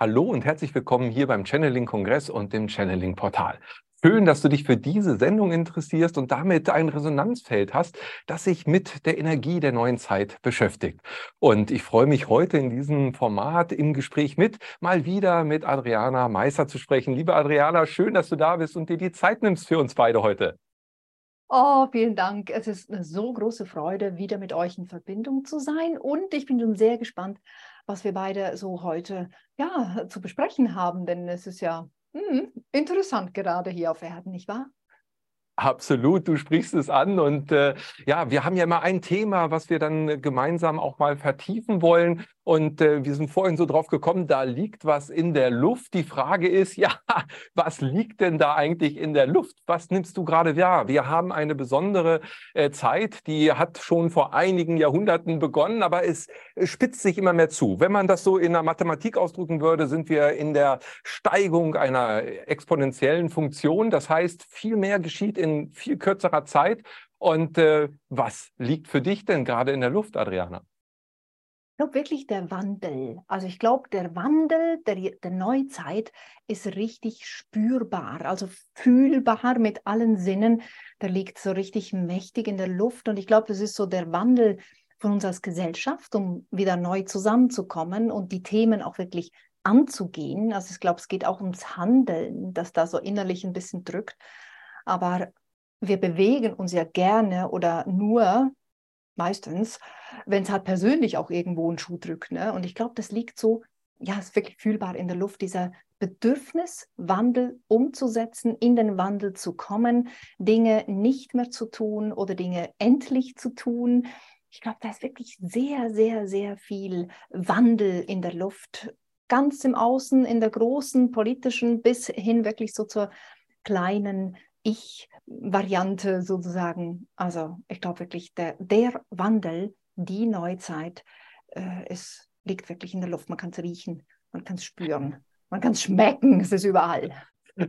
Hallo und herzlich willkommen hier beim Channeling Kongress und dem Channeling Portal. Schön, dass du dich für diese Sendung interessierst und damit ein Resonanzfeld hast, das sich mit der Energie der neuen Zeit beschäftigt. Und ich freue mich heute in diesem Format im Gespräch mit, mal wieder mit Adriana Meister zu sprechen. Liebe Adriana, schön, dass du da bist und dir die Zeit nimmst für uns beide heute. Oh, vielen Dank. Es ist eine so große Freude, wieder mit euch in Verbindung zu sein. Und ich bin schon sehr gespannt, was wir beide so heute ja, zu besprechen haben, denn es ist ja hm, interessant gerade hier auf Erden, nicht wahr? Absolut, du sprichst es an. Und äh, ja, wir haben ja immer ein Thema, was wir dann gemeinsam auch mal vertiefen wollen. Und äh, wir sind vorhin so drauf gekommen, da liegt was in der Luft. Die Frage ist, ja, was liegt denn da eigentlich in der Luft? Was nimmst du gerade wahr? Wir haben eine besondere äh, Zeit, die hat schon vor einigen Jahrhunderten begonnen, aber es spitzt sich immer mehr zu. Wenn man das so in der Mathematik ausdrücken würde, sind wir in der Steigung einer exponentiellen Funktion. Das heißt, viel mehr geschieht in viel kürzerer Zeit. Und äh, was liegt für dich denn gerade in der Luft, Adriana? Ich glaube wirklich der Wandel. Also ich glaube, der Wandel der, der Neuzeit ist richtig spürbar, also fühlbar mit allen Sinnen. Der liegt so richtig mächtig in der Luft. Und ich glaube, das ist so der Wandel von uns als Gesellschaft, um wieder neu zusammenzukommen und die Themen auch wirklich anzugehen. Also ich glaube, es geht auch ums Handeln, das da so innerlich ein bisschen drückt. Aber wir bewegen uns ja gerne oder nur meistens, wenn es halt persönlich auch irgendwo einen Schuh drückt. Ne? Und ich glaube, das liegt so, ja, es ist wirklich fühlbar in der Luft, dieser Bedürfnis, Wandel umzusetzen, in den Wandel zu kommen, Dinge nicht mehr zu tun oder Dinge endlich zu tun. Ich glaube, da ist wirklich sehr, sehr, sehr viel Wandel in der Luft, ganz im Außen, in der großen politischen, bis hin wirklich so zur kleinen Ich-Variante sozusagen. Also ich glaube wirklich, der, der Wandel, die Neuzeit, äh, es liegt wirklich in der Luft. Man kann es riechen, man kann es spüren, man kann es schmecken, es ist überall.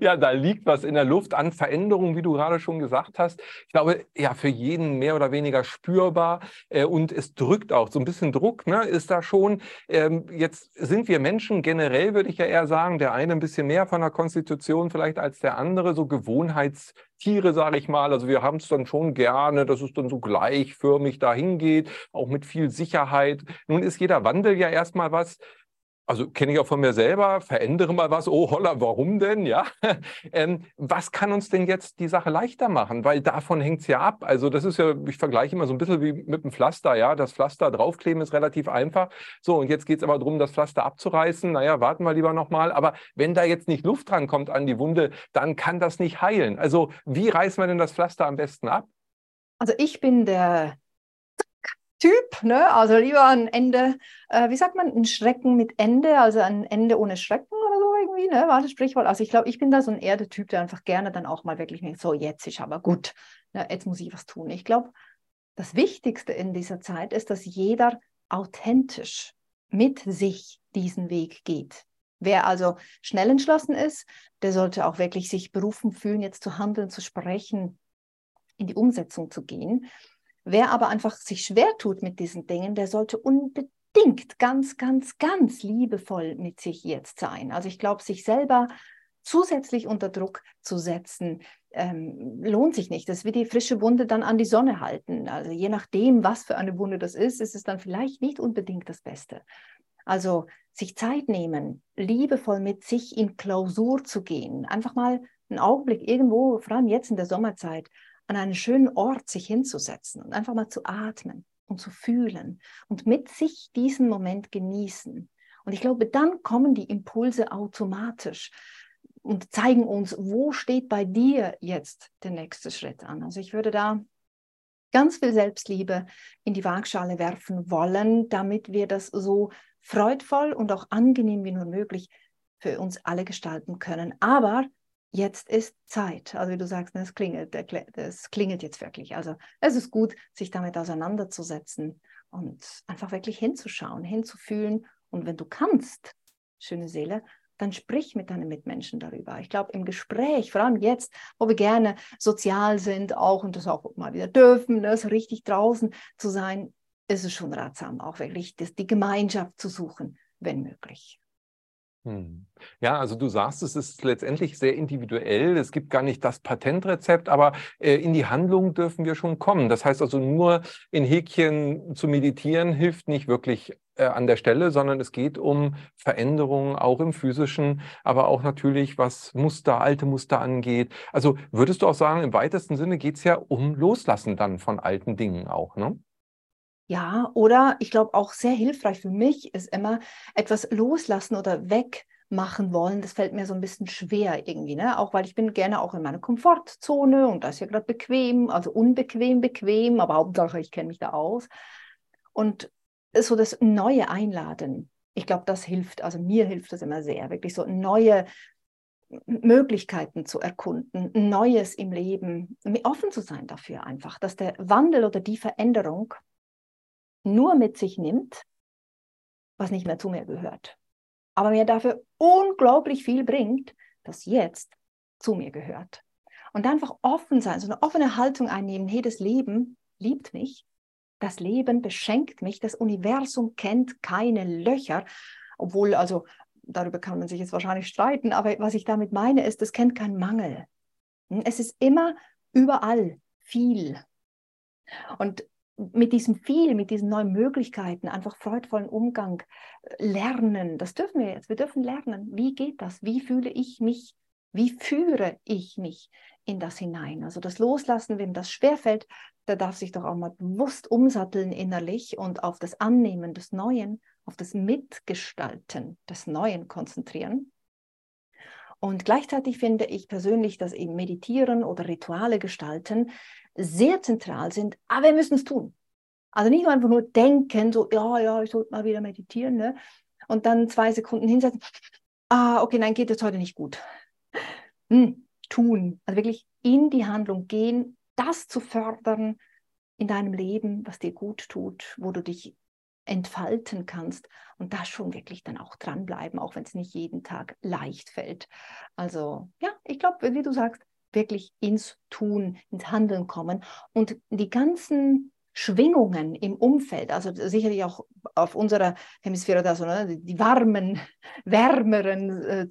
Ja, da liegt was in der Luft an Veränderungen, wie du gerade schon gesagt hast. Ich glaube, ja, für jeden mehr oder weniger spürbar äh, und es drückt auch so ein bisschen Druck, ne, ist da schon. Ähm, jetzt sind wir Menschen generell, würde ich ja eher sagen, der eine ein bisschen mehr von der Konstitution vielleicht als der andere, so Gewohnheitstiere, sage ich mal. Also wir haben es dann schon gerne, dass es dann so gleichförmig dahin geht, auch mit viel Sicherheit. Nun ist jeder Wandel ja erstmal was, also kenne ich auch von mir selber, verändere mal was, oh holla, warum denn? Ja, ähm, was kann uns denn jetzt die Sache leichter machen? Weil davon hängt es ja ab. Also das ist ja, ich vergleiche immer so ein bisschen wie mit dem Pflaster, ja. Das Pflaster draufkleben ist relativ einfach. So, und jetzt geht es aber darum, das Pflaster abzureißen. Naja, warten wir lieber nochmal. Aber wenn da jetzt nicht Luft dran kommt an die Wunde, dann kann das nicht heilen. Also wie reißen wir denn das Pflaster am besten ab? Also ich bin der Typ, ne? also lieber ein Ende, äh, wie sagt man, ein Schrecken mit Ende, also ein Ende ohne Schrecken oder so irgendwie, ne? war das Sprichwort. Also ich glaube, ich bin da so ein eher der Typ, der einfach gerne dann auch mal wirklich denkt, so jetzt ist aber gut, ne? jetzt muss ich was tun. Ich glaube, das Wichtigste in dieser Zeit ist, dass jeder authentisch mit sich diesen Weg geht. Wer also schnell entschlossen ist, der sollte auch wirklich sich berufen fühlen, jetzt zu handeln, zu sprechen, in die Umsetzung zu gehen. Wer aber einfach sich schwer tut mit diesen Dingen, der sollte unbedingt ganz, ganz, ganz liebevoll mit sich jetzt sein. Also ich glaube, sich selber zusätzlich unter Druck zu setzen, ähm, lohnt sich nicht. Das wie die frische Wunde dann an die Sonne halten. Also je nachdem, was für eine Wunde das ist, ist es dann vielleicht nicht unbedingt das Beste. Also sich Zeit nehmen, liebevoll mit sich in Klausur zu gehen, einfach mal einen Augenblick irgendwo, vor allem jetzt in der Sommerzeit, an einen schönen Ort sich hinzusetzen und einfach mal zu atmen und zu fühlen und mit sich diesen Moment genießen. Und ich glaube, dann kommen die Impulse automatisch und zeigen uns, wo steht bei dir jetzt der nächste Schritt an. Also ich würde da ganz viel Selbstliebe in die Waagschale werfen wollen, damit wir das so freudvoll und auch angenehm wie nur möglich für uns alle gestalten können. Aber jetzt ist Zeit. Also wie du sagst, es klingelt, es klingelt jetzt wirklich. Also es ist gut, sich damit auseinanderzusetzen und einfach wirklich hinzuschauen, hinzufühlen. Und wenn du kannst, schöne Seele, dann sprich mit deinen Mitmenschen darüber. Ich glaube, im Gespräch, vor allem jetzt, wo wir gerne sozial sind, auch und das auch mal wieder dürfen, ne, richtig draußen zu sein, ist es schon ratsam, auch wirklich das, die Gemeinschaft zu suchen, wenn möglich. Hm. Ja, also du sagst, es ist letztendlich sehr individuell. Es gibt gar nicht das Patentrezept, aber äh, in die Handlung dürfen wir schon kommen. Das heißt also, nur in Häkchen zu meditieren hilft nicht wirklich äh, an der Stelle, sondern es geht um Veränderungen auch im physischen, aber auch natürlich, was Muster, alte Muster angeht. Also würdest du auch sagen, im weitesten Sinne geht es ja um Loslassen dann von alten Dingen auch, ne? Ja, oder ich glaube auch sehr hilfreich für mich ist immer etwas loslassen oder wegmachen wollen. Das fällt mir so ein bisschen schwer irgendwie, ne? Auch weil ich bin gerne auch in meiner Komfortzone und das ist ja gerade bequem, also unbequem, bequem, aber Hauptsache ich kenne mich da aus. Und so das Neue einladen, ich glaube, das hilft, also mir hilft das immer sehr, wirklich so neue Möglichkeiten zu erkunden, Neues im Leben, offen zu sein dafür einfach, dass der Wandel oder die Veränderung nur mit sich nimmt, was nicht mehr zu mir gehört. Aber mir dafür unglaublich viel bringt, das jetzt zu mir gehört. Und einfach offen sein, so eine offene Haltung einnehmen, hey, das Leben liebt mich, das Leben beschenkt mich, das Universum kennt keine Löcher, obwohl, also darüber kann man sich jetzt wahrscheinlich streiten, aber was ich damit meine, ist, es kennt keinen Mangel. Es ist immer überall viel. Und mit diesem viel, mit diesen neuen Möglichkeiten, einfach freudvollen Umgang äh, lernen. Das dürfen wir jetzt. Wir dürfen lernen. Wie geht das? Wie fühle ich mich? Wie führe ich mich in das hinein? Also das Loslassen, wem das schwerfällt, der darf sich doch auch mal bewusst umsatteln innerlich und auf das Annehmen des Neuen, auf das Mitgestalten des Neuen konzentrieren. Und gleichzeitig finde ich persönlich, dass eben Meditieren oder Rituale gestalten sehr zentral sind, aber wir müssen es tun. Also nicht nur einfach nur denken, so, ja, ja, ich sollte mal wieder meditieren, ne? und dann zwei Sekunden hinsetzen, ah, okay, nein, geht jetzt heute nicht gut. Hm, tun, also wirklich in die Handlung gehen, das zu fördern in deinem Leben, was dir gut tut, wo du dich entfalten kannst und da schon wirklich dann auch dranbleiben, auch wenn es nicht jeden Tag leicht fällt. Also ja, ich glaube, wie du sagst, wirklich ins Tun, ins Handeln kommen und die ganzen Schwingungen im Umfeld, also sicherlich auch auf unserer Hemisphäre, also ne, die warmen, wärmeren äh,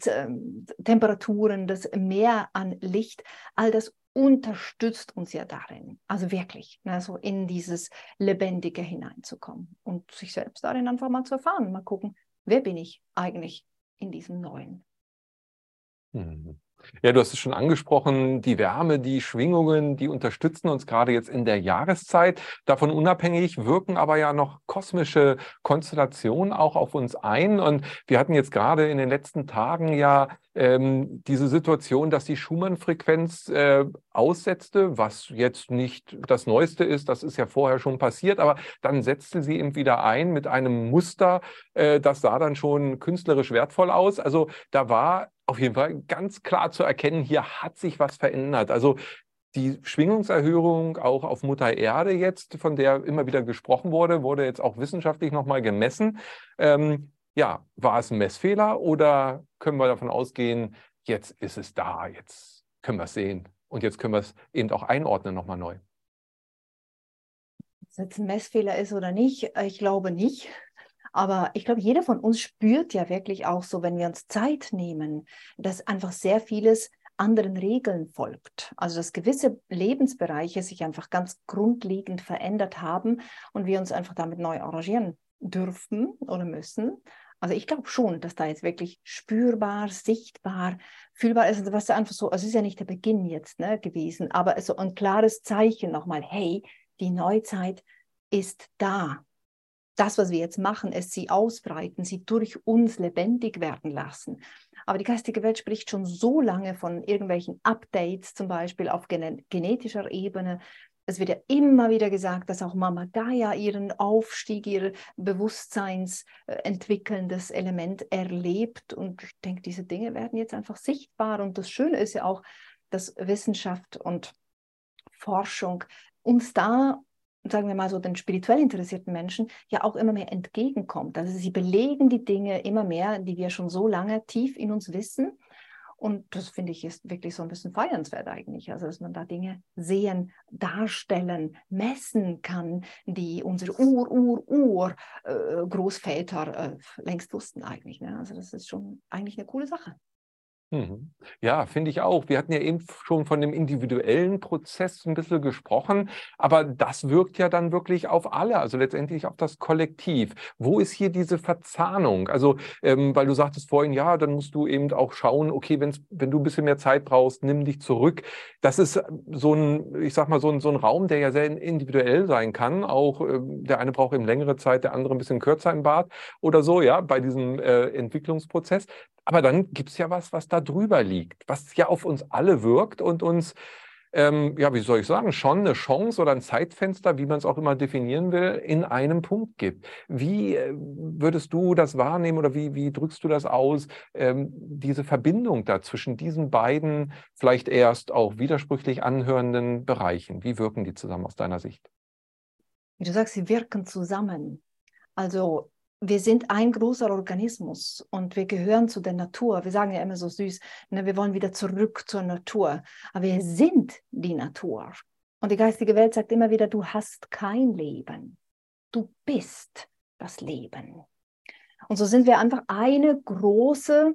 Temperaturen, das Meer an Licht, all das unterstützt uns ja darin, also wirklich, ne, so in dieses Lebendige hineinzukommen und sich selbst darin einfach mal zu erfahren, mal gucken, wer bin ich eigentlich in diesem Neuen. Mhm. Ja, du hast es schon angesprochen, die Wärme, die Schwingungen, die unterstützen uns gerade jetzt in der Jahreszeit. Davon unabhängig wirken aber ja noch kosmische Konstellationen auch auf uns ein. Und wir hatten jetzt gerade in den letzten Tagen ja ähm, diese Situation, dass die Schumann-Frequenz äh, aussetzte, was jetzt nicht das Neueste ist, das ist ja vorher schon passiert, aber dann setzte sie eben wieder ein mit einem Muster, äh, das sah dann schon künstlerisch wertvoll aus. Also da war auf jeden Fall ganz klar zu erkennen, hier hat sich was verändert. Also die Schwingungserhöhung auch auf Mutter Erde jetzt, von der immer wieder gesprochen wurde, wurde jetzt auch wissenschaftlich nochmal gemessen. Ähm, ja, war es ein Messfehler oder können wir davon ausgehen, jetzt ist es da, jetzt können wir es sehen und jetzt können wir es eben auch einordnen nochmal neu? Ob es jetzt ein Messfehler ist oder nicht, ich glaube nicht. Aber ich glaube, jeder von uns spürt ja wirklich auch so, wenn wir uns Zeit nehmen, dass einfach sehr vieles anderen Regeln folgt. Also dass gewisse Lebensbereiche sich einfach ganz grundlegend verändert haben und wir uns einfach damit neu arrangieren dürfen oder müssen. Also ich glaube schon, dass da jetzt wirklich spürbar, sichtbar, fühlbar ist. Also was einfach so, also es ist ja nicht der Beginn jetzt ne, gewesen, aber so ein klares Zeichen nochmal, hey, die Neuzeit ist da das, was wir jetzt machen, ist sie ausbreiten, sie durch uns lebendig werden lassen. Aber die geistige Welt spricht schon so lange von irgendwelchen Updates, zum Beispiel auf genetischer Ebene. Es wird ja immer wieder gesagt, dass auch Mama Gaia ihren Aufstieg, ihr bewusstseinsentwickelndes Element erlebt. Und ich denke, diese Dinge werden jetzt einfach sichtbar. Und das Schöne ist ja auch, dass Wissenschaft und Forschung uns da sagen wir mal so, den spirituell interessierten Menschen ja auch immer mehr entgegenkommt. Also sie belegen die Dinge immer mehr, die wir schon so lange tief in uns wissen. Und das finde ich ist wirklich so ein bisschen feiernswert eigentlich. Also, dass man da Dinge sehen, darstellen, messen kann, die unsere Ur, Ur, Ur äh, Großväter äh, längst wussten eigentlich. Ne? Also, das ist schon eigentlich eine coole Sache. Mhm. Ja, finde ich auch. Wir hatten ja eben schon von dem individuellen Prozess ein bisschen gesprochen, aber das wirkt ja dann wirklich auf alle, also letztendlich auf das Kollektiv. Wo ist hier diese Verzahnung? Also, ähm, weil du sagtest vorhin, ja, dann musst du eben auch schauen, okay, wenn's, wenn du ein bisschen mehr Zeit brauchst, nimm dich zurück. Das ist so ein, ich sag mal, so ein, so ein Raum, der ja sehr individuell sein kann. Auch äh, der eine braucht eben längere Zeit, der andere ein bisschen kürzer im Bad oder so, ja, bei diesem äh, Entwicklungsprozess. Aber dann gibt es ja was, was da drüber liegt, was ja auf uns alle wirkt und uns, ähm, ja, wie soll ich sagen, schon eine Chance oder ein Zeitfenster, wie man es auch immer definieren will, in einem Punkt gibt. Wie äh, würdest du das wahrnehmen oder wie, wie drückst du das aus, ähm, diese Verbindung da zwischen diesen beiden vielleicht erst auch widersprüchlich anhörenden Bereichen? Wie wirken die zusammen aus deiner Sicht? Wie du sagst, sie wirken zusammen. Also wir sind ein großer Organismus und wir gehören zu der Natur. Wir sagen ja immer so süß, ne, wir wollen wieder zurück zur Natur. Aber wir sind die Natur. Und die geistige Welt sagt immer wieder, du hast kein Leben. Du bist das Leben. Und so sind wir einfach eine große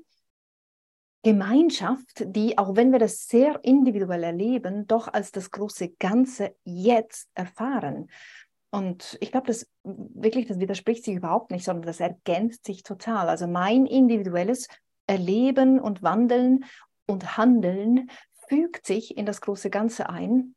Gemeinschaft, die, auch wenn wir das sehr individuell erleben, doch als das große Ganze jetzt erfahren. Und ich glaube, das wirklich, das widerspricht sich überhaupt nicht, sondern das ergänzt sich total. Also mein individuelles Erleben und Wandeln und Handeln fügt sich in das große Ganze ein.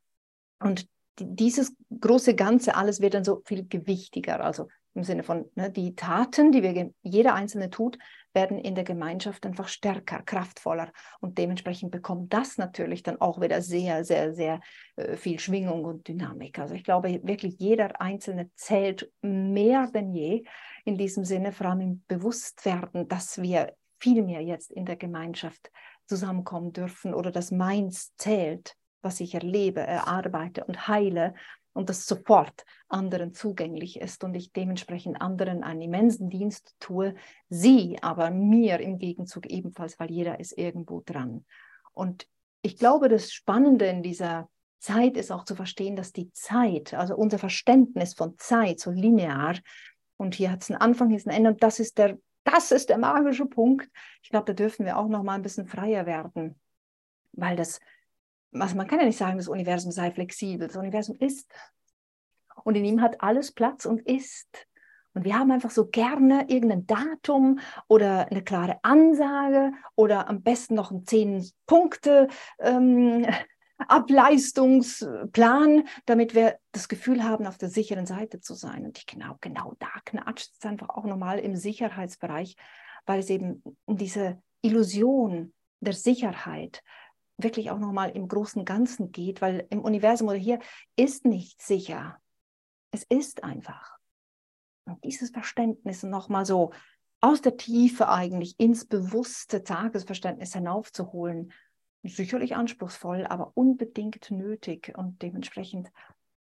Und dieses große Ganze, alles wird dann so viel gewichtiger. Also im Sinne von ne, die Taten, die wir jeder Einzelne tut, werden in der Gemeinschaft einfach stärker, kraftvoller und dementsprechend bekommt das natürlich dann auch wieder sehr, sehr, sehr äh, viel Schwingung und Dynamik. Also ich glaube wirklich, jeder Einzelne zählt mehr denn je in diesem Sinne, vor allem im Bewusstwerden, dass wir viel mehr jetzt in der Gemeinschaft zusammenkommen dürfen oder dass meins zählt, was ich erlebe, erarbeite und heile und das sofort anderen zugänglich ist und ich dementsprechend anderen einen immensen Dienst tue, sie aber mir im Gegenzug ebenfalls, weil jeder ist irgendwo dran. Und ich glaube, das Spannende in dieser Zeit ist auch zu verstehen, dass die Zeit, also unser Verständnis von Zeit, so linear, und hier hat es einen Anfang, hier ist ein Ende, und das ist der, das ist der magische Punkt. Ich glaube, da dürfen wir auch noch mal ein bisschen freier werden, weil das also man kann ja nicht sagen, das Universum sei flexibel. Das Universum ist. Und in ihm hat alles Platz und ist. Und wir haben einfach so gerne irgendein Datum oder eine klare Ansage oder am besten noch einen zehn Punkte ähm, Ableistungsplan, damit wir das Gefühl haben, auf der sicheren Seite zu sein. Und ich genau, genau da knatscht es einfach auch nochmal im Sicherheitsbereich, weil es eben um diese Illusion der Sicherheit, wirklich auch nochmal im großen Ganzen geht, weil im Universum oder hier ist nicht sicher. Es ist einfach. Und dieses Verständnis nochmal so aus der Tiefe eigentlich ins bewusste Tagesverständnis hinaufzuholen, sicherlich anspruchsvoll, aber unbedingt nötig und dementsprechend,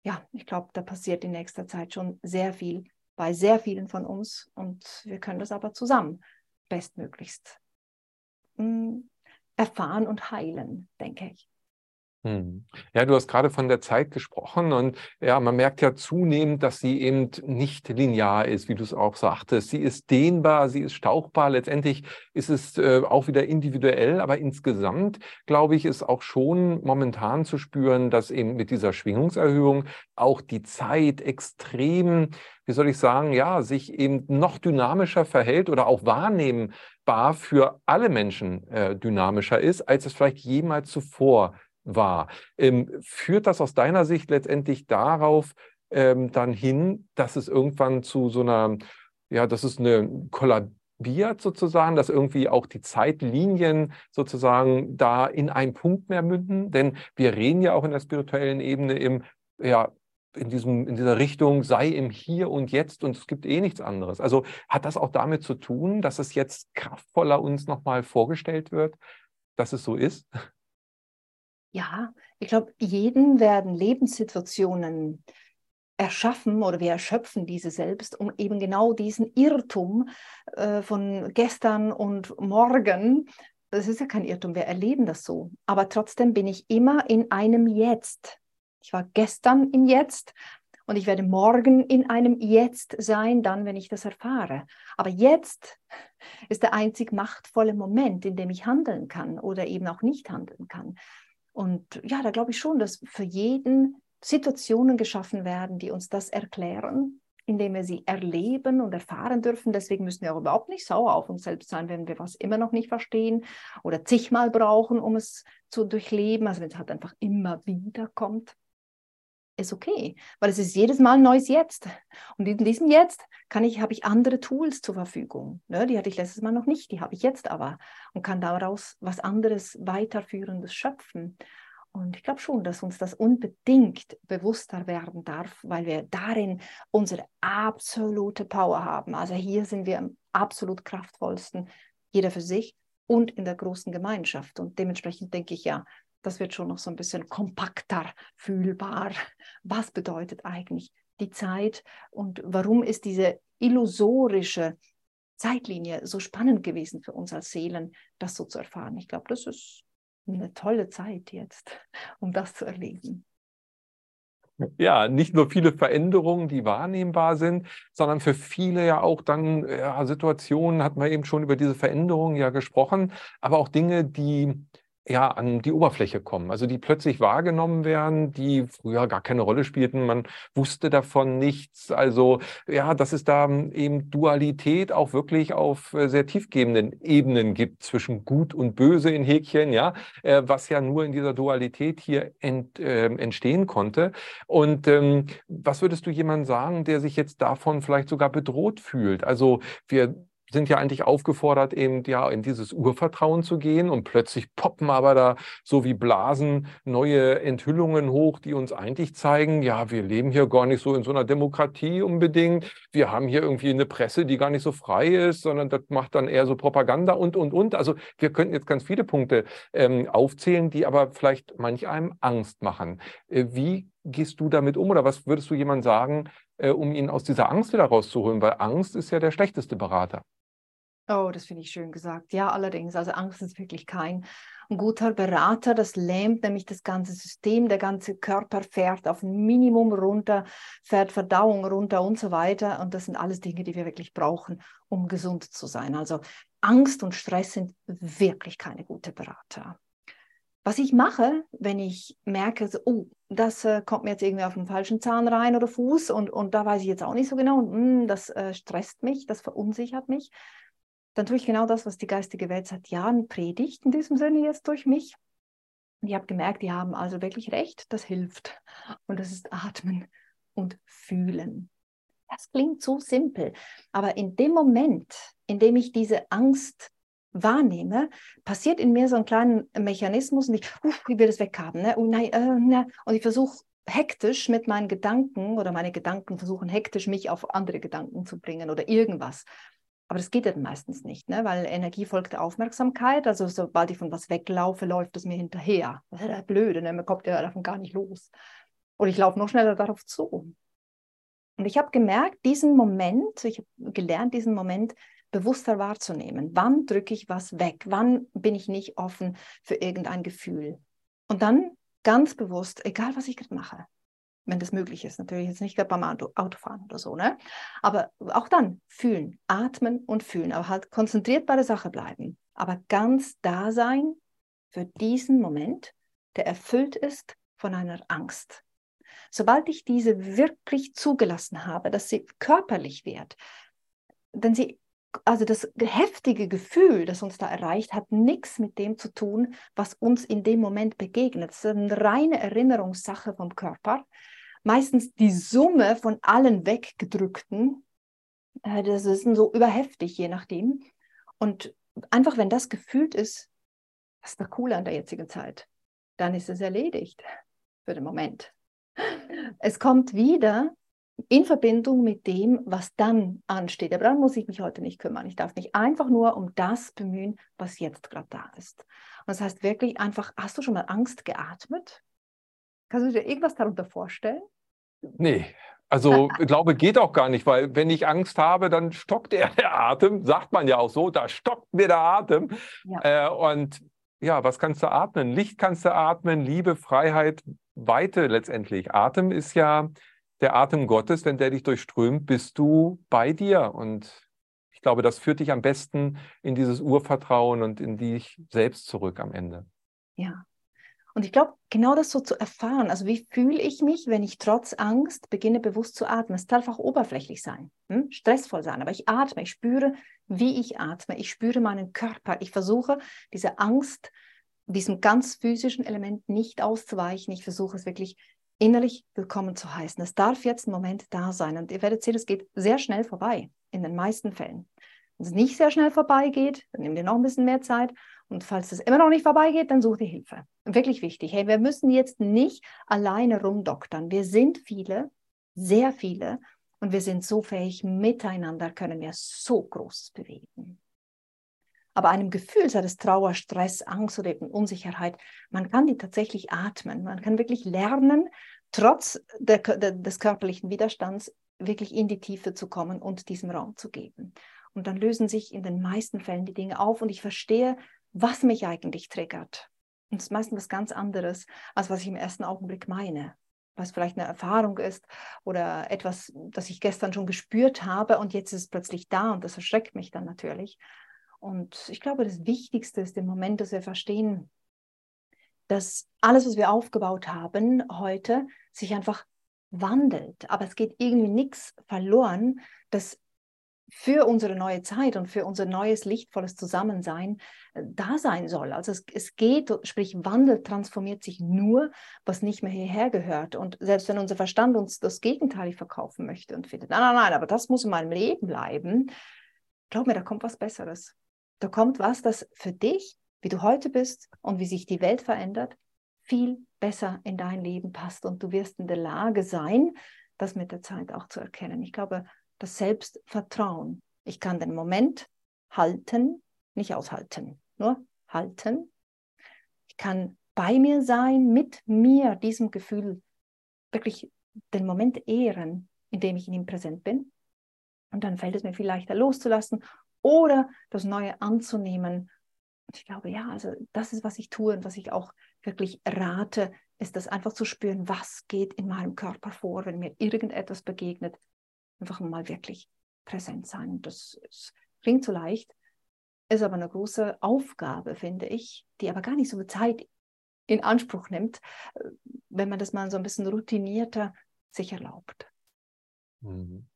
ja, ich glaube, da passiert in nächster Zeit schon sehr viel bei sehr vielen von uns und wir können das aber zusammen bestmöglichst hm, erfahren und heilen, denke ich. Hm. Ja, du hast gerade von der Zeit gesprochen und ja, man merkt ja zunehmend, dass sie eben nicht linear ist, wie du es auch sagtest. Sie ist dehnbar, sie ist stauchbar. Letztendlich ist es äh, auch wieder individuell, aber insgesamt, glaube ich, ist auch schon momentan zu spüren, dass eben mit dieser Schwingungserhöhung auch die Zeit extrem, wie soll ich sagen, ja, sich eben noch dynamischer verhält oder auch wahrnehmbar für alle Menschen äh, dynamischer ist, als es vielleicht jemals zuvor war. Ähm, führt das aus deiner Sicht letztendlich darauf ähm, dann hin, dass es irgendwann zu so einer, ja, dass es eine kollabiert sozusagen, dass irgendwie auch die Zeitlinien sozusagen da in einen Punkt mehr münden? Denn wir reden ja auch in der spirituellen Ebene im, ja, in, diesem, in dieser Richtung, sei im Hier und Jetzt und es gibt eh nichts anderes. Also hat das auch damit zu tun, dass es jetzt kraftvoller uns nochmal vorgestellt wird, dass es so ist? Ja, ich glaube, jeden werden Lebenssituationen erschaffen oder wir erschöpfen diese selbst, um eben genau diesen Irrtum äh, von gestern und morgen, das ist ja kein Irrtum, wir erleben das so, aber trotzdem bin ich immer in einem Jetzt. Ich war gestern im Jetzt und ich werde morgen in einem Jetzt sein, dann, wenn ich das erfahre. Aber jetzt ist der einzig machtvolle Moment, in dem ich handeln kann oder eben auch nicht handeln kann. Und ja, da glaube ich schon, dass für jeden Situationen geschaffen werden, die uns das erklären, indem wir sie erleben und erfahren dürfen. Deswegen müssen wir auch überhaupt nicht sauer auf uns selbst sein, wenn wir was immer noch nicht verstehen oder zigmal brauchen, um es zu durchleben. Also wenn es halt einfach immer wieder kommt, ist okay, weil es ist jedes Mal ein neues Jetzt. Und in diesem Jetzt kann ich, habe ich andere Tools zur Verfügung. Ne? Die hatte ich letztes Mal noch nicht, die habe ich jetzt aber und kann daraus was anderes weiterführendes schöpfen. Und ich glaube schon, dass uns das unbedingt bewusster werden darf, weil wir darin unsere absolute Power haben. Also hier sind wir am absolut kraftvollsten, jeder für sich und in der großen Gemeinschaft. Und dementsprechend denke ich ja, das wird schon noch so ein bisschen kompakter fühlbar. Was bedeutet eigentlich die Zeit und warum ist diese illusorische Zeitlinie so spannend gewesen für uns als Seelen, das so zu erfahren? Ich glaube, das ist eine tolle Zeit jetzt, um das zu erleben. Ja, nicht nur viele Veränderungen, die wahrnehmbar sind, sondern für viele ja auch dann ja, Situationen, hat man eben schon über diese Veränderungen ja gesprochen, aber auch Dinge, die ja, an die Oberfläche kommen, also die plötzlich wahrgenommen werden, die früher gar keine Rolle spielten. Man wusste davon nichts. Also ja, dass es da eben Dualität auch wirklich auf äh, sehr tiefgehenden Ebenen gibt zwischen Gut und Böse in Häkchen, ja, äh, was ja nur in dieser Dualität hier ent, äh, entstehen konnte. Und ähm, was würdest du jemandem sagen, der sich jetzt davon vielleicht sogar bedroht fühlt? Also wir sind ja eigentlich aufgefordert, eben ja in dieses Urvertrauen zu gehen und plötzlich poppen aber da so wie Blasen neue Enthüllungen hoch, die uns eigentlich zeigen, ja, wir leben hier gar nicht so in so einer Demokratie unbedingt. Wir haben hier irgendwie eine Presse, die gar nicht so frei ist, sondern das macht dann eher so Propaganda und, und, und. Also wir könnten jetzt ganz viele Punkte ähm, aufzählen, die aber vielleicht manch einem Angst machen. Äh, wie gehst du damit um oder was würdest du jemandem sagen, äh, um ihn aus dieser Angst wieder rauszuholen? Weil Angst ist ja der schlechteste Berater. Oh, das finde ich schön gesagt. Ja, allerdings, also Angst ist wirklich kein ein guter Berater. Das lähmt nämlich das ganze System. Der ganze Körper fährt auf ein Minimum runter, fährt Verdauung runter und so weiter. Und das sind alles Dinge, die wir wirklich brauchen, um gesund zu sein. Also Angst und Stress sind wirklich keine gute Berater. Was ich mache, wenn ich merke, so, oh, das äh, kommt mir jetzt irgendwie auf den falschen Zahn rein oder Fuß und, und da weiß ich jetzt auch nicht so genau und mh, hm, das äh, stresst mich, das verunsichert mich, dann tue ich genau das, was die geistige Welt seit Jahren predigt, in diesem Sinne jetzt durch mich. Und ich habe gemerkt, die haben also wirklich recht, das hilft. Und das ist Atmen und Fühlen. Das klingt so simpel, aber in dem Moment, in dem ich diese Angst wahrnehme, passiert in mir so ein kleiner Mechanismus und ich, uff, ich will das weghaben. Ne? Oh nein, äh, ne? Und ich versuche hektisch mit meinen Gedanken oder meine Gedanken versuchen hektisch mich auf andere Gedanken zu bringen oder irgendwas. Aber das geht ja meistens nicht, ne? weil Energie folgt der Aufmerksamkeit. Also sobald ich von was weglaufe, läuft es mir hinterher. Das ist ja blöd, ne? man kommt ja davon gar nicht los. Und ich laufe noch schneller darauf zu. Und ich habe gemerkt, diesen Moment, ich habe gelernt, diesen Moment bewusster wahrzunehmen. Wann drücke ich was weg? Wann bin ich nicht offen für irgendein Gefühl? Und dann ganz bewusst, egal was ich gerade mache, wenn das möglich ist. Natürlich jetzt nicht beim Auto, Autofahren oder so, ne? Aber auch dann fühlen, atmen und fühlen, aber halt konzentriert bei der Sache bleiben. Aber ganz da sein für diesen Moment, der erfüllt ist von einer Angst. Sobald ich diese wirklich zugelassen habe, dass sie körperlich wird, denn sie also das heftige Gefühl, das uns da erreicht, hat nichts mit dem zu tun, was uns in dem Moment begegnet. Es ist eine reine Erinnerungssache vom Körper meistens die Summe von allen weggedrückten. Äh, das ist so überheftig, je nachdem. Und einfach, wenn das gefühlt ist, das ist doch cool an der jetzigen Zeit, dann ist es erledigt für den Moment. Es kommt wieder in Verbindung mit dem, was dann ansteht. Aber dann muss ich mich heute nicht kümmern. Ich darf mich einfach nur um das bemühen, was jetzt gerade da ist. Und das heißt wirklich einfach, hast du schon mal Angst geatmet? Kannst du dir irgendwas darunter vorstellen? Nee, Also Glaube geht auch gar nicht, weil wenn ich Angst habe, dann stockt er der Atem, sagt man ja auch so, da stockt mir der Atem. Ja. Äh, und ja, was kannst du atmen? Licht kannst du atmen, Liebe, Freiheit, Weite letztendlich. Atem ist ja der Atem Gottes, wenn der dich durchströmt, bist du bei dir. Und ich glaube, das führt dich am besten in dieses Urvertrauen und in dich selbst zurück am Ende. Ja, und ich glaube, genau das so zu erfahren, also wie fühle ich mich, wenn ich trotz Angst beginne bewusst zu atmen? Es darf auch oberflächlich sein, hm? stressvoll sein, aber ich atme, ich spüre, wie ich atme, ich spüre meinen Körper, ich versuche diese Angst, diesem ganz physischen Element nicht auszuweichen, ich versuche es wirklich innerlich willkommen zu heißen. Es darf jetzt ein Moment da sein und ihr werdet sehen, es geht sehr schnell vorbei, in den meisten Fällen. Wenn es nicht sehr schnell vorbeigeht, dann nehmt ihr noch ein bisschen mehr Zeit und falls es immer noch nicht vorbeigeht, dann sucht ihr Hilfe. Wirklich wichtig. Hey, wir müssen jetzt nicht alleine rumdoktern. Wir sind viele, sehr viele und wir sind so fähig, miteinander können wir so Großes bewegen. Aber einem Gefühl, sei das Trauer, Stress, Angst oder eben Unsicherheit, man kann die tatsächlich atmen. Man kann wirklich lernen, trotz der, der, des körperlichen Widerstands wirklich in die Tiefe zu kommen und diesem Raum zu geben. Und dann lösen sich in den meisten Fällen die Dinge auf und ich verstehe, was mich eigentlich triggert. Und das ist meistens was ganz anderes, als was ich im ersten Augenblick meine. Was vielleicht eine Erfahrung ist oder etwas, das ich gestern schon gespürt habe und jetzt ist es plötzlich da und das erschreckt mich dann natürlich. Und ich glaube, das Wichtigste ist im Moment, dass wir verstehen, dass alles, was wir aufgebaut haben heute, sich einfach wandelt. Aber es geht irgendwie nichts verloren, das für unsere neue Zeit und für unser neues lichtvolles Zusammensein äh, da sein soll. Also es, es geht, sprich Wandel transformiert sich nur, was nicht mehr hierher gehört. Und selbst wenn unser Verstand uns das Gegenteil verkaufen möchte und findet, nein, nein, nein, aber das muss in meinem Leben bleiben, glaub mir, da kommt was Besseres. Da kommt was, das für dich, wie du heute bist und wie sich die Welt verändert, viel besser in dein Leben passt. Und du wirst in der Lage sein, das mit der Zeit auch zu erkennen. Ich glaube, das Selbstvertrauen. Ich kann den Moment halten, nicht aushalten, nur halten. Ich kann bei mir sein, mit mir, diesem Gefühl, wirklich den Moment ehren, in dem ich in ihm präsent bin. Und dann fällt es mir viel leichter loszulassen oder das Neue anzunehmen. Und ich glaube, ja, also das ist, was ich tue und was ich auch wirklich rate, ist das einfach zu spüren, was geht in meinem Körper vor, wenn mir irgendetwas begegnet, einfach mal wirklich präsent sein. Das, das klingt so leicht, ist aber eine große Aufgabe, finde ich, die aber gar nicht so viel Zeit in Anspruch nimmt, wenn man das mal so ein bisschen routinierter sich erlaubt. Mhm.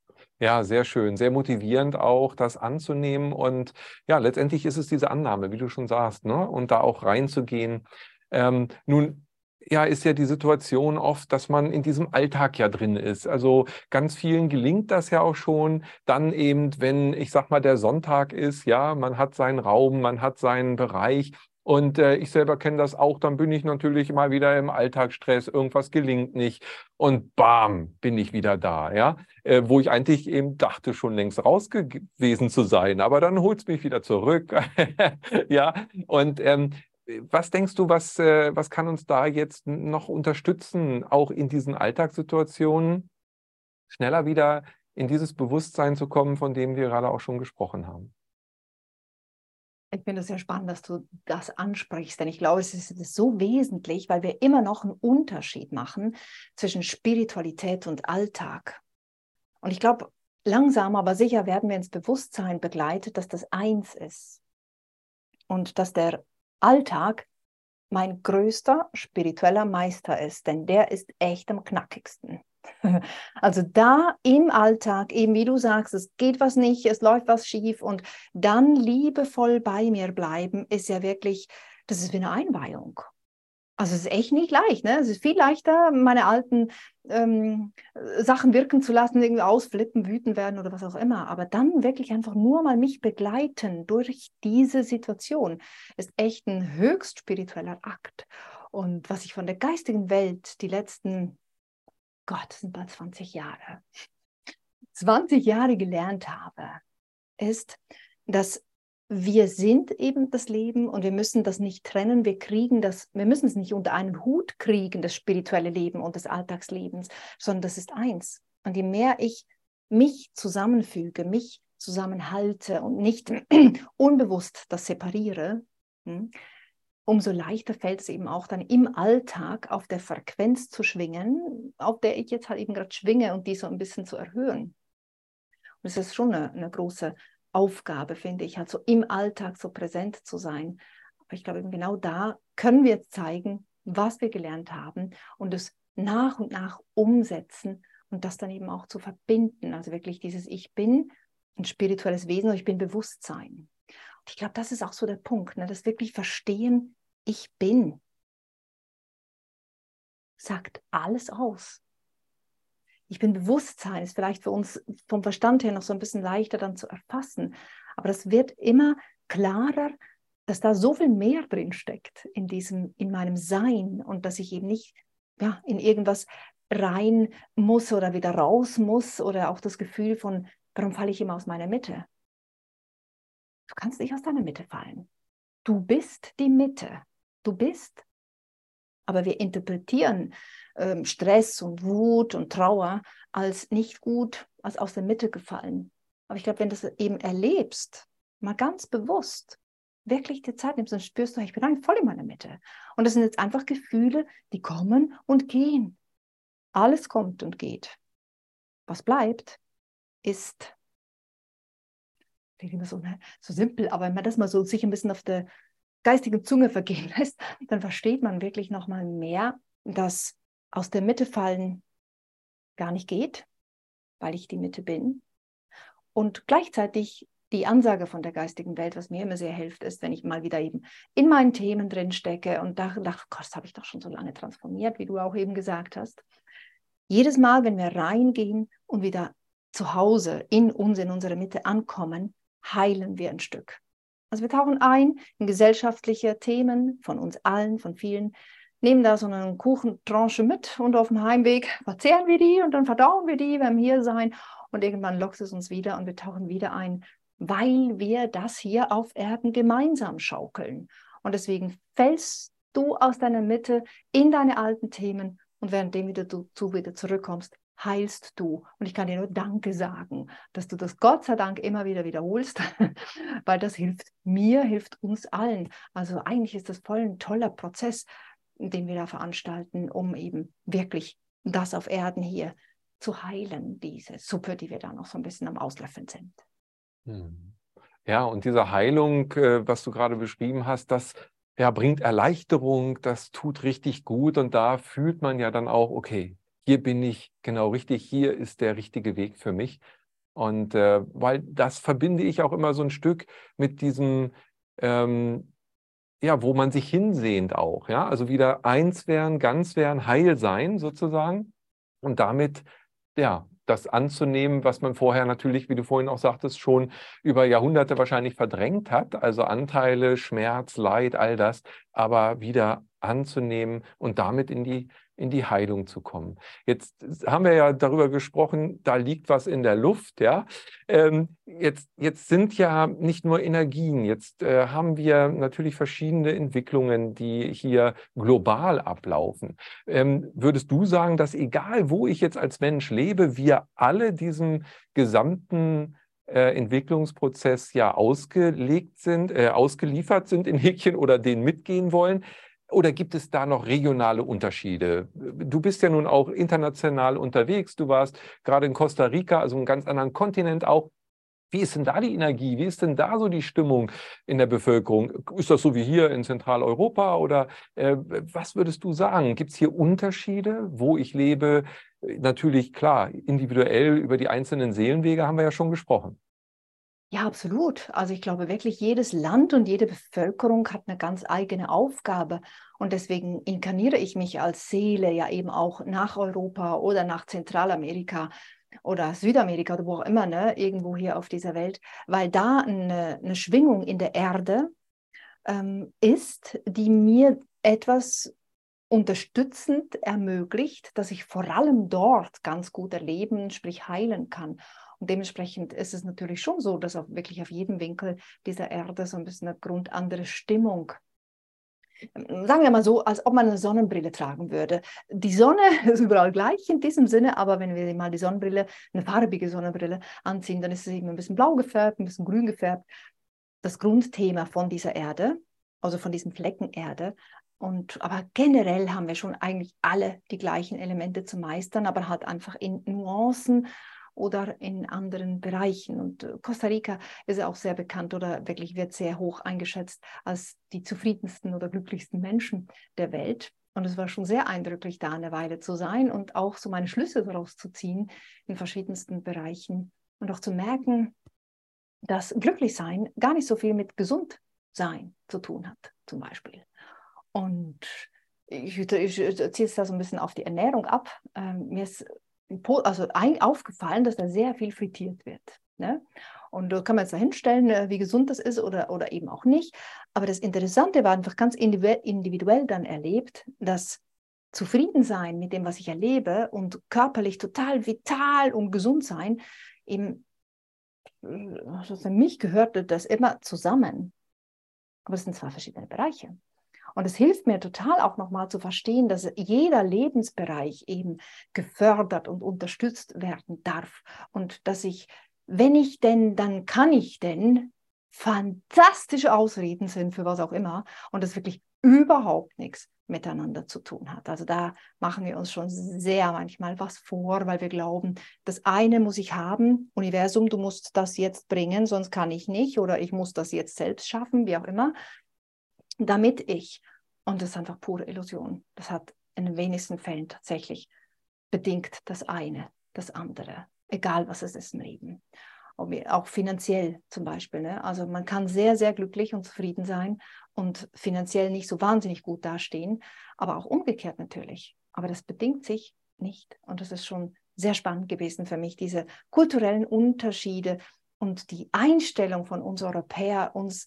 Ja, sehr schön, sehr motivierend auch, das anzunehmen. Und ja, letztendlich ist es diese Annahme, wie du schon sagst, ne? und da auch reinzugehen. Ähm, nun ja, ist ja die Situation oft, dass man in diesem Alltag ja drin ist. Also ganz vielen gelingt das ja auch schon. Dann eben, wenn, ich sag mal, der Sonntag ist, ja, man hat seinen Raum, man hat seinen Bereich. Und äh, ich selber kenne das auch, dann bin ich natürlich mal wieder im Alltagsstress, irgendwas gelingt nicht und bam, bin ich wieder da, ja, äh, wo ich eigentlich eben dachte, schon längst raus gewesen zu sein, aber dann holt es mich wieder zurück, ja, und ähm, was denkst du, was, äh, was kann uns da jetzt noch unterstützen, auch in diesen Alltagssituationen schneller wieder in dieses Bewusstsein zu kommen, von dem wir gerade auch schon gesprochen haben? Ich finde es sehr spannend, dass du das ansprichst, denn ich glaube, es ist so wesentlich, weil wir immer noch einen Unterschied machen zwischen Spiritualität und Alltag. Und ich glaube, langsam aber sicher werden wir ins Bewusstsein begleitet, dass das eins ist und dass der Alltag mein größter spiritueller Meister ist, denn der ist echt am knackigsten. Also da im Alltag, eben wie du sagst, es geht was nicht, es läuft was schief und dann liebevoll bei mir bleiben, ist ja wirklich, das ist wie eine Einweihung. Also es ist echt nicht leicht. Ne? Es ist viel leichter, meine alten ähm, Sachen wirken zu lassen, irgendwie ausflippen, wütend werden oder was auch immer. Aber dann wirklich einfach nur mal mich begleiten durch diese Situation ist echt ein höchst spiritueller Akt. Und was ich von der geistigen Welt die letzten, Gott, sind bald 20 Jahre, 20 Jahre gelernt habe, ist, dass wir sind eben das Leben und wir müssen das nicht trennen. Wir kriegen das, wir müssen es nicht unter einen Hut kriegen, das spirituelle Leben und das Alltagslebens, sondern das ist eins. Und je mehr ich mich zusammenfüge, mich zusammenhalte und nicht unbewusst das separiere, hm, umso leichter fällt es eben auch dann im Alltag auf der Frequenz zu schwingen, auf der ich jetzt halt eben gerade schwinge und die so ein bisschen zu erhöhen. Und es ist schon eine, eine große Aufgabe, finde ich, halt so im Alltag so präsent zu sein. Aber ich glaube, eben genau da können wir zeigen, was wir gelernt haben und es nach und nach umsetzen und das dann eben auch zu verbinden. Also wirklich dieses Ich bin ein spirituelles Wesen und ich bin Bewusstsein. Und ich glaube, das ist auch so der Punkt, ne? das wirklich verstehen, ich bin, sagt alles aus. Ich bin Bewusstsein, ist vielleicht für uns vom Verstand her noch so ein bisschen leichter dann zu erfassen. Aber das wird immer klarer, dass da so viel mehr drin steckt in diesem, in meinem Sein und dass ich eben nicht ja, in irgendwas rein muss oder wieder raus muss oder auch das Gefühl von, warum falle ich immer aus meiner Mitte? Du kannst nicht aus deiner Mitte fallen. Du bist die Mitte du bist. Aber wir interpretieren ähm, Stress und Wut und Trauer als nicht gut, als aus der Mitte gefallen. Aber ich glaube, wenn du das eben erlebst, mal ganz bewusst, wirklich die Zeit nimmst, dann spürst du, ich bin eigentlich voll in meiner Mitte. Und das sind jetzt einfach Gefühle, die kommen und gehen. Alles kommt und geht. Was bleibt, ist, immer so, ne, so simpel, aber wenn man das mal so sich ein bisschen auf der geistige Zunge vergehen lässt, dann versteht man wirklich noch mal mehr, dass aus der Mitte fallen gar nicht geht, weil ich die Mitte bin. Und gleichzeitig die Ansage von der geistigen Welt, was mir immer sehr hilft, ist, wenn ich mal wieder eben in meinen Themen drin stecke und dachte, Gott, das habe ich doch schon so lange transformiert, wie du auch eben gesagt hast. Jedes Mal, wenn wir reingehen und wieder zu Hause in uns, in unserer Mitte ankommen, heilen wir ein Stück. Also wir tauchen ein in gesellschaftliche Themen von uns allen, von vielen, nehmen da so eine Kuchentranche mit und auf dem Heimweg verzehren wir die und dann verdauen wir die beim Hiersein und irgendwann lockt es uns wieder und wir tauchen wieder ein, weil wir das hier auf Erden gemeinsam schaukeln. Und deswegen fällst du aus deiner Mitte in deine alten Themen und währenddem wieder du zu wieder zurückkommst, heilst du. Und ich kann dir nur Danke sagen, dass du das Gott sei Dank immer wieder wiederholst, weil das hilft mir, hilft uns allen. Also eigentlich ist das voll ein toller Prozess, den wir da veranstalten, um eben wirklich das auf Erden hier zu heilen, diese Suppe, die wir da noch so ein bisschen am Auslöffeln sind. Hm. Ja, und diese Heilung, äh, was du gerade beschrieben hast, das ja, bringt Erleichterung, das tut richtig gut und da fühlt man ja dann auch, okay, hier bin ich genau richtig, hier ist der richtige Weg für mich. Und äh, weil das verbinde ich auch immer so ein Stück mit diesem, ähm, ja, wo man sich hinsehnt auch, ja, also wieder eins werden, ganz werden, heil sein sozusagen und damit, ja, das anzunehmen, was man vorher natürlich, wie du vorhin auch sagtest, schon über Jahrhunderte wahrscheinlich verdrängt hat, also Anteile, Schmerz, Leid, all das, aber wieder anzunehmen und damit in die in die Heilung zu kommen. Jetzt haben wir ja darüber gesprochen, da liegt was in der Luft, ja. Ähm, jetzt, jetzt sind ja nicht nur Energien, jetzt äh, haben wir natürlich verschiedene Entwicklungen, die hier global ablaufen. Ähm, würdest du sagen, dass egal wo ich jetzt als Mensch lebe, wir alle diesem gesamten äh, Entwicklungsprozess ja ausgelegt sind, äh, ausgeliefert sind in Häkchen oder den mitgehen wollen. Oder gibt es da noch regionale Unterschiede? Du bist ja nun auch international unterwegs. Du warst gerade in Costa Rica, also einem ganz anderen Kontinent auch. Wie ist denn da die Energie? Wie ist denn da so die Stimmung in der Bevölkerung? Ist das so wie hier in Zentraleuropa oder äh, was würdest du sagen? Gibt es hier Unterschiede, wo ich lebe? Natürlich, klar, individuell über die einzelnen Seelenwege haben wir ja schon gesprochen. Ja, absolut. Also ich glaube wirklich, jedes Land und jede Bevölkerung hat eine ganz eigene Aufgabe. Und deswegen inkarniere ich mich als Seele ja eben auch nach Europa oder nach Zentralamerika oder Südamerika oder wo auch immer, ne, irgendwo hier auf dieser Welt, weil da eine, eine Schwingung in der Erde ähm, ist, die mir etwas unterstützend ermöglicht, dass ich vor allem dort ganz gut erleben, sprich heilen kann. Und dementsprechend ist es natürlich schon so, dass auch wirklich auf jedem Winkel dieser Erde so ein bisschen eine grundandere Stimmung sagen wir mal so, als ob man eine Sonnenbrille tragen würde. Die Sonne ist überall gleich in diesem Sinne, aber wenn wir mal die Sonnenbrille, eine farbige Sonnenbrille anziehen, dann ist es eben ein bisschen blau gefärbt, ein bisschen grün gefärbt. Das Grundthema von dieser Erde, also von diesem Flecken Erde. Und, aber generell haben wir schon eigentlich alle die gleichen Elemente zu meistern, aber halt einfach in Nuancen oder in anderen Bereichen. Und äh, Costa Rica ist auch sehr bekannt oder wirklich wird sehr hoch eingeschätzt als die zufriedensten oder glücklichsten Menschen der Welt. Und es war schon sehr eindrücklich, da eine Weile zu sein und auch so meine Schlüsse daraus zu ziehen in verschiedensten Bereichen und auch zu merken, dass Glücklichsein gar nicht so viel mit Gesundsein zu tun hat, zum Beispiel. Und ich, ich, ich ziehe es da so ein bisschen auf die Ernährung ab. Ähm, mir ist also ein, aufgefallen, dass da sehr viel frittiert wird. Ne? Und da kann man jetzt da hinstellen, äh, wie gesund das ist oder, oder eben auch nicht. Aber das Interessante war einfach ganz individuell dann erlebt, dass zufrieden sein mit dem, was ich erlebe und körperlich total vital und gesund sein, eben, also für mich gehörte das immer zusammen. Aber es sind zwei verschiedene Bereiche. Und es hilft mir total auch nochmal zu verstehen, dass jeder Lebensbereich eben gefördert und unterstützt werden darf. Und dass ich, wenn ich denn, dann kann ich denn, fantastische Ausreden sind für was auch immer. Und das wirklich überhaupt nichts miteinander zu tun hat. Also da machen wir uns schon sehr manchmal was vor, weil wir glauben, das eine muss ich haben, Universum, du musst das jetzt bringen, sonst kann ich nicht oder ich muss das jetzt selbst schaffen, wie auch immer damit ich, und das ist einfach pure Illusion, das hat in den wenigsten Fällen tatsächlich bedingt das eine, das andere, egal was es ist im Leben. Auch finanziell zum Beispiel. Ne? Also man kann sehr, sehr glücklich und zufrieden sein und finanziell nicht so wahnsinnig gut dastehen, aber auch umgekehrt natürlich. Aber das bedingt sich nicht. Und das ist schon sehr spannend gewesen für mich, diese kulturellen Unterschiede und die Einstellung von uns Europäer, uns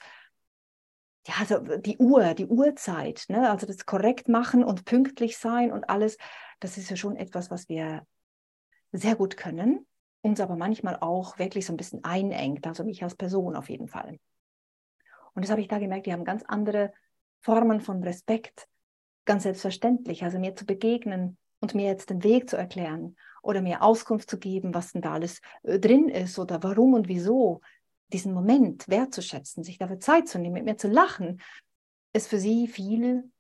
ja, also die Uhr, die Uhrzeit, ne? also das korrekt machen und pünktlich sein und alles, das ist ja schon etwas, was wir sehr gut können, uns aber manchmal auch wirklich so ein bisschen einengt, also mich als Person auf jeden Fall. Und das habe ich da gemerkt, die haben ganz andere Formen von Respekt, ganz selbstverständlich, also mir zu begegnen und mir jetzt den Weg zu erklären oder mir Auskunft zu geben, was denn da alles äh, drin ist oder warum und wieso, diesen Moment wertzuschätzen, sich dafür Zeit zu nehmen, mit mir zu lachen, ist für sie viel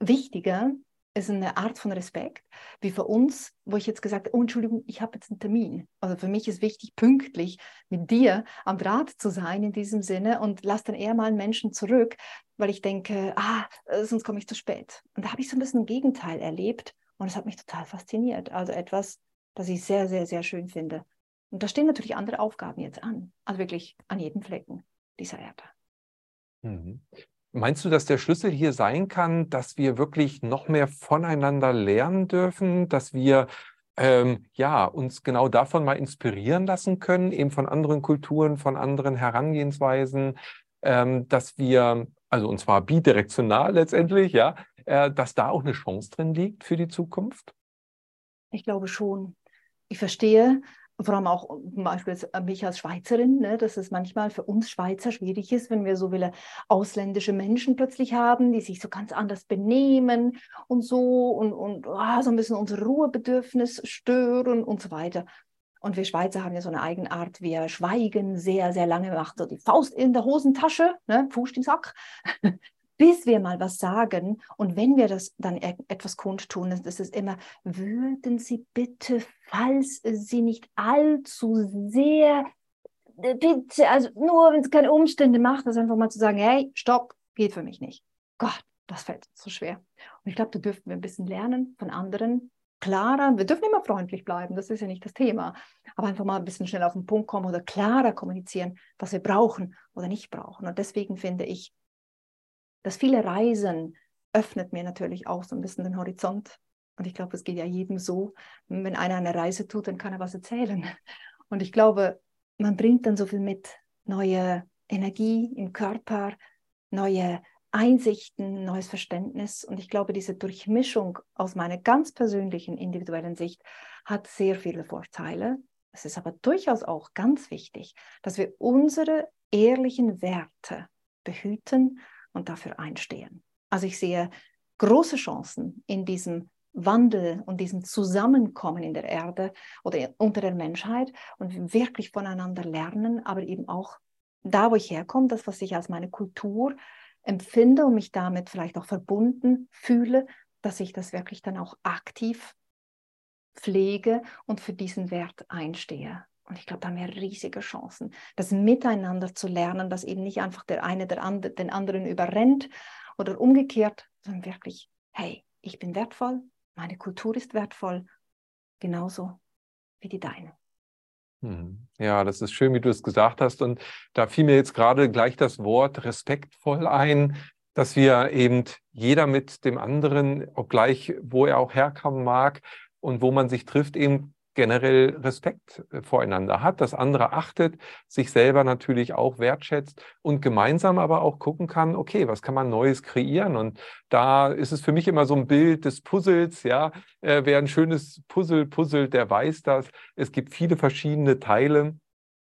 wichtiger, ist eine Art von Respekt, wie für uns, wo ich jetzt gesagt habe, oh, Entschuldigung, ich habe jetzt einen Termin. Also für mich ist wichtig, pünktlich mit dir am Draht zu sein in diesem Sinne und lass dann eher mal einen Menschen zurück, weil ich denke, ah, sonst komme ich zu spät. Und da habe ich so ein bisschen ein Gegenteil erlebt und es hat mich total fasziniert. Also etwas, das ich sehr, sehr, sehr schön finde. Und da stehen natürlich andere Aufgaben jetzt an, also wirklich an jedem Flecken dieser Erde. Mhm. Meinst du, dass der Schlüssel hier sein kann, dass wir wirklich noch mehr voneinander lernen dürfen, dass wir ähm, ja, uns genau davon mal inspirieren lassen können, eben von anderen Kulturen, von anderen Herangehensweisen, ähm, dass wir, also und zwar bidirektional letztendlich, ja, äh, dass da auch eine Chance drin liegt für die Zukunft? Ich glaube schon. Ich verstehe, vor allem auch zum Beispiel mich als Schweizerin, ne, dass es manchmal für uns Schweizer schwierig ist, wenn wir so viele ausländische Menschen plötzlich haben, die sich so ganz anders benehmen und so und, und oh, so ein bisschen unser Ruhebedürfnis stören und so weiter. Und wir Schweizer haben ja so eine Eigenart, wir schweigen sehr, sehr lange, machen so die Faust in der Hosentasche, ne, Fuß im Sack, bis wir mal was sagen. Und wenn wir das dann e-, etwas kundtun, dann ist es immer, würden Sie bitte, falls Sie nicht allzu sehr, äh, bitte, also nur wenn es keine Umstände macht, das einfach mal zu sagen, hey, stopp, geht für mich nicht. Gott, das fällt uns so schwer. Und ich glaube, da dürften wir ein bisschen lernen von anderen, klarer, wir dürfen immer freundlich bleiben, das ist ja nicht das Thema, aber einfach mal ein bisschen schnell auf den Punkt kommen oder klarer kommunizieren, was wir brauchen oder nicht brauchen. Und deswegen finde ich, das viele Reisen öffnet mir natürlich auch so ein bisschen den Horizont. Und ich glaube, es geht ja jedem so. Wenn einer eine Reise tut, dann kann er was erzählen. Und ich glaube, man bringt dann so viel mit. Neue Energie im Körper, neue Einsichten, neues Verständnis. Und ich glaube, diese Durchmischung aus meiner ganz persönlichen, individuellen Sicht hat sehr viele Vorteile. Es ist aber durchaus auch ganz wichtig, dass wir unsere ehrlichen Werte behüten und dafür einstehen. Also ich sehe große Chancen in diesem Wandel und diesem Zusammenkommen in der Erde oder unter der Menschheit und wirklich voneinander lernen, aber eben auch da, wo ich herkomme, das, was ich als meine Kultur empfinde und mich damit vielleicht auch verbunden fühle, dass ich das wirklich dann auch aktiv pflege und für diesen Wert einstehe. Und ich glaube, da haben wir riesige Chancen, das miteinander zu lernen, dass eben nicht einfach der eine der andre, den anderen überrennt oder umgekehrt, sondern wirklich, hey, ich bin wertvoll, meine Kultur ist wertvoll, genauso wie die deine. Hm. Ja, das ist schön, wie du es gesagt hast. Und da fiel mir jetzt gerade gleich das Wort respektvoll ein, dass wir eben jeder mit dem anderen, obgleich wo er auch herkommen mag und wo man sich trifft, eben generell Respekt äh, voreinander hat, das andere achtet, sich selber natürlich auch wertschätzt und gemeinsam aber auch gucken kann, okay, was kann man Neues kreieren? Und da ist es für mich immer so ein Bild des Puzzles, ja, äh, wer ein schönes Puzzle puzzelt, der weiß das. Es gibt viele verschiedene Teile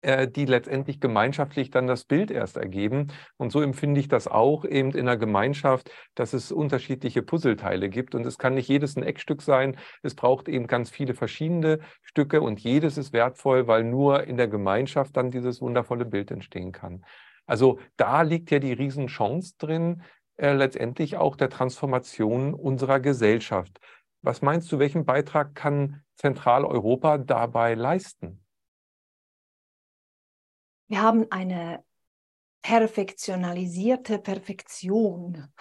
äh, die letztendlich gemeinschaftlich dann das Bild erst ergeben. Und so empfinde ich das auch eben in der Gemeinschaft, dass es unterschiedliche Puzzleteile gibt. Und es kann nicht jedes ein Eckstück sein. Es braucht eben ganz viele verschiedene Stücke und jedes ist wertvoll, weil nur in der Gemeinschaft dann dieses wundervolle Bild entstehen kann. Also da liegt ja die Riesenchance drin, äh, letztendlich auch der Transformation unserer Gesellschaft. Was meinst du, welchen Beitrag kann Zentraleuropa dabei leisten? Wir haben eine perfektionalisierte Perfektion.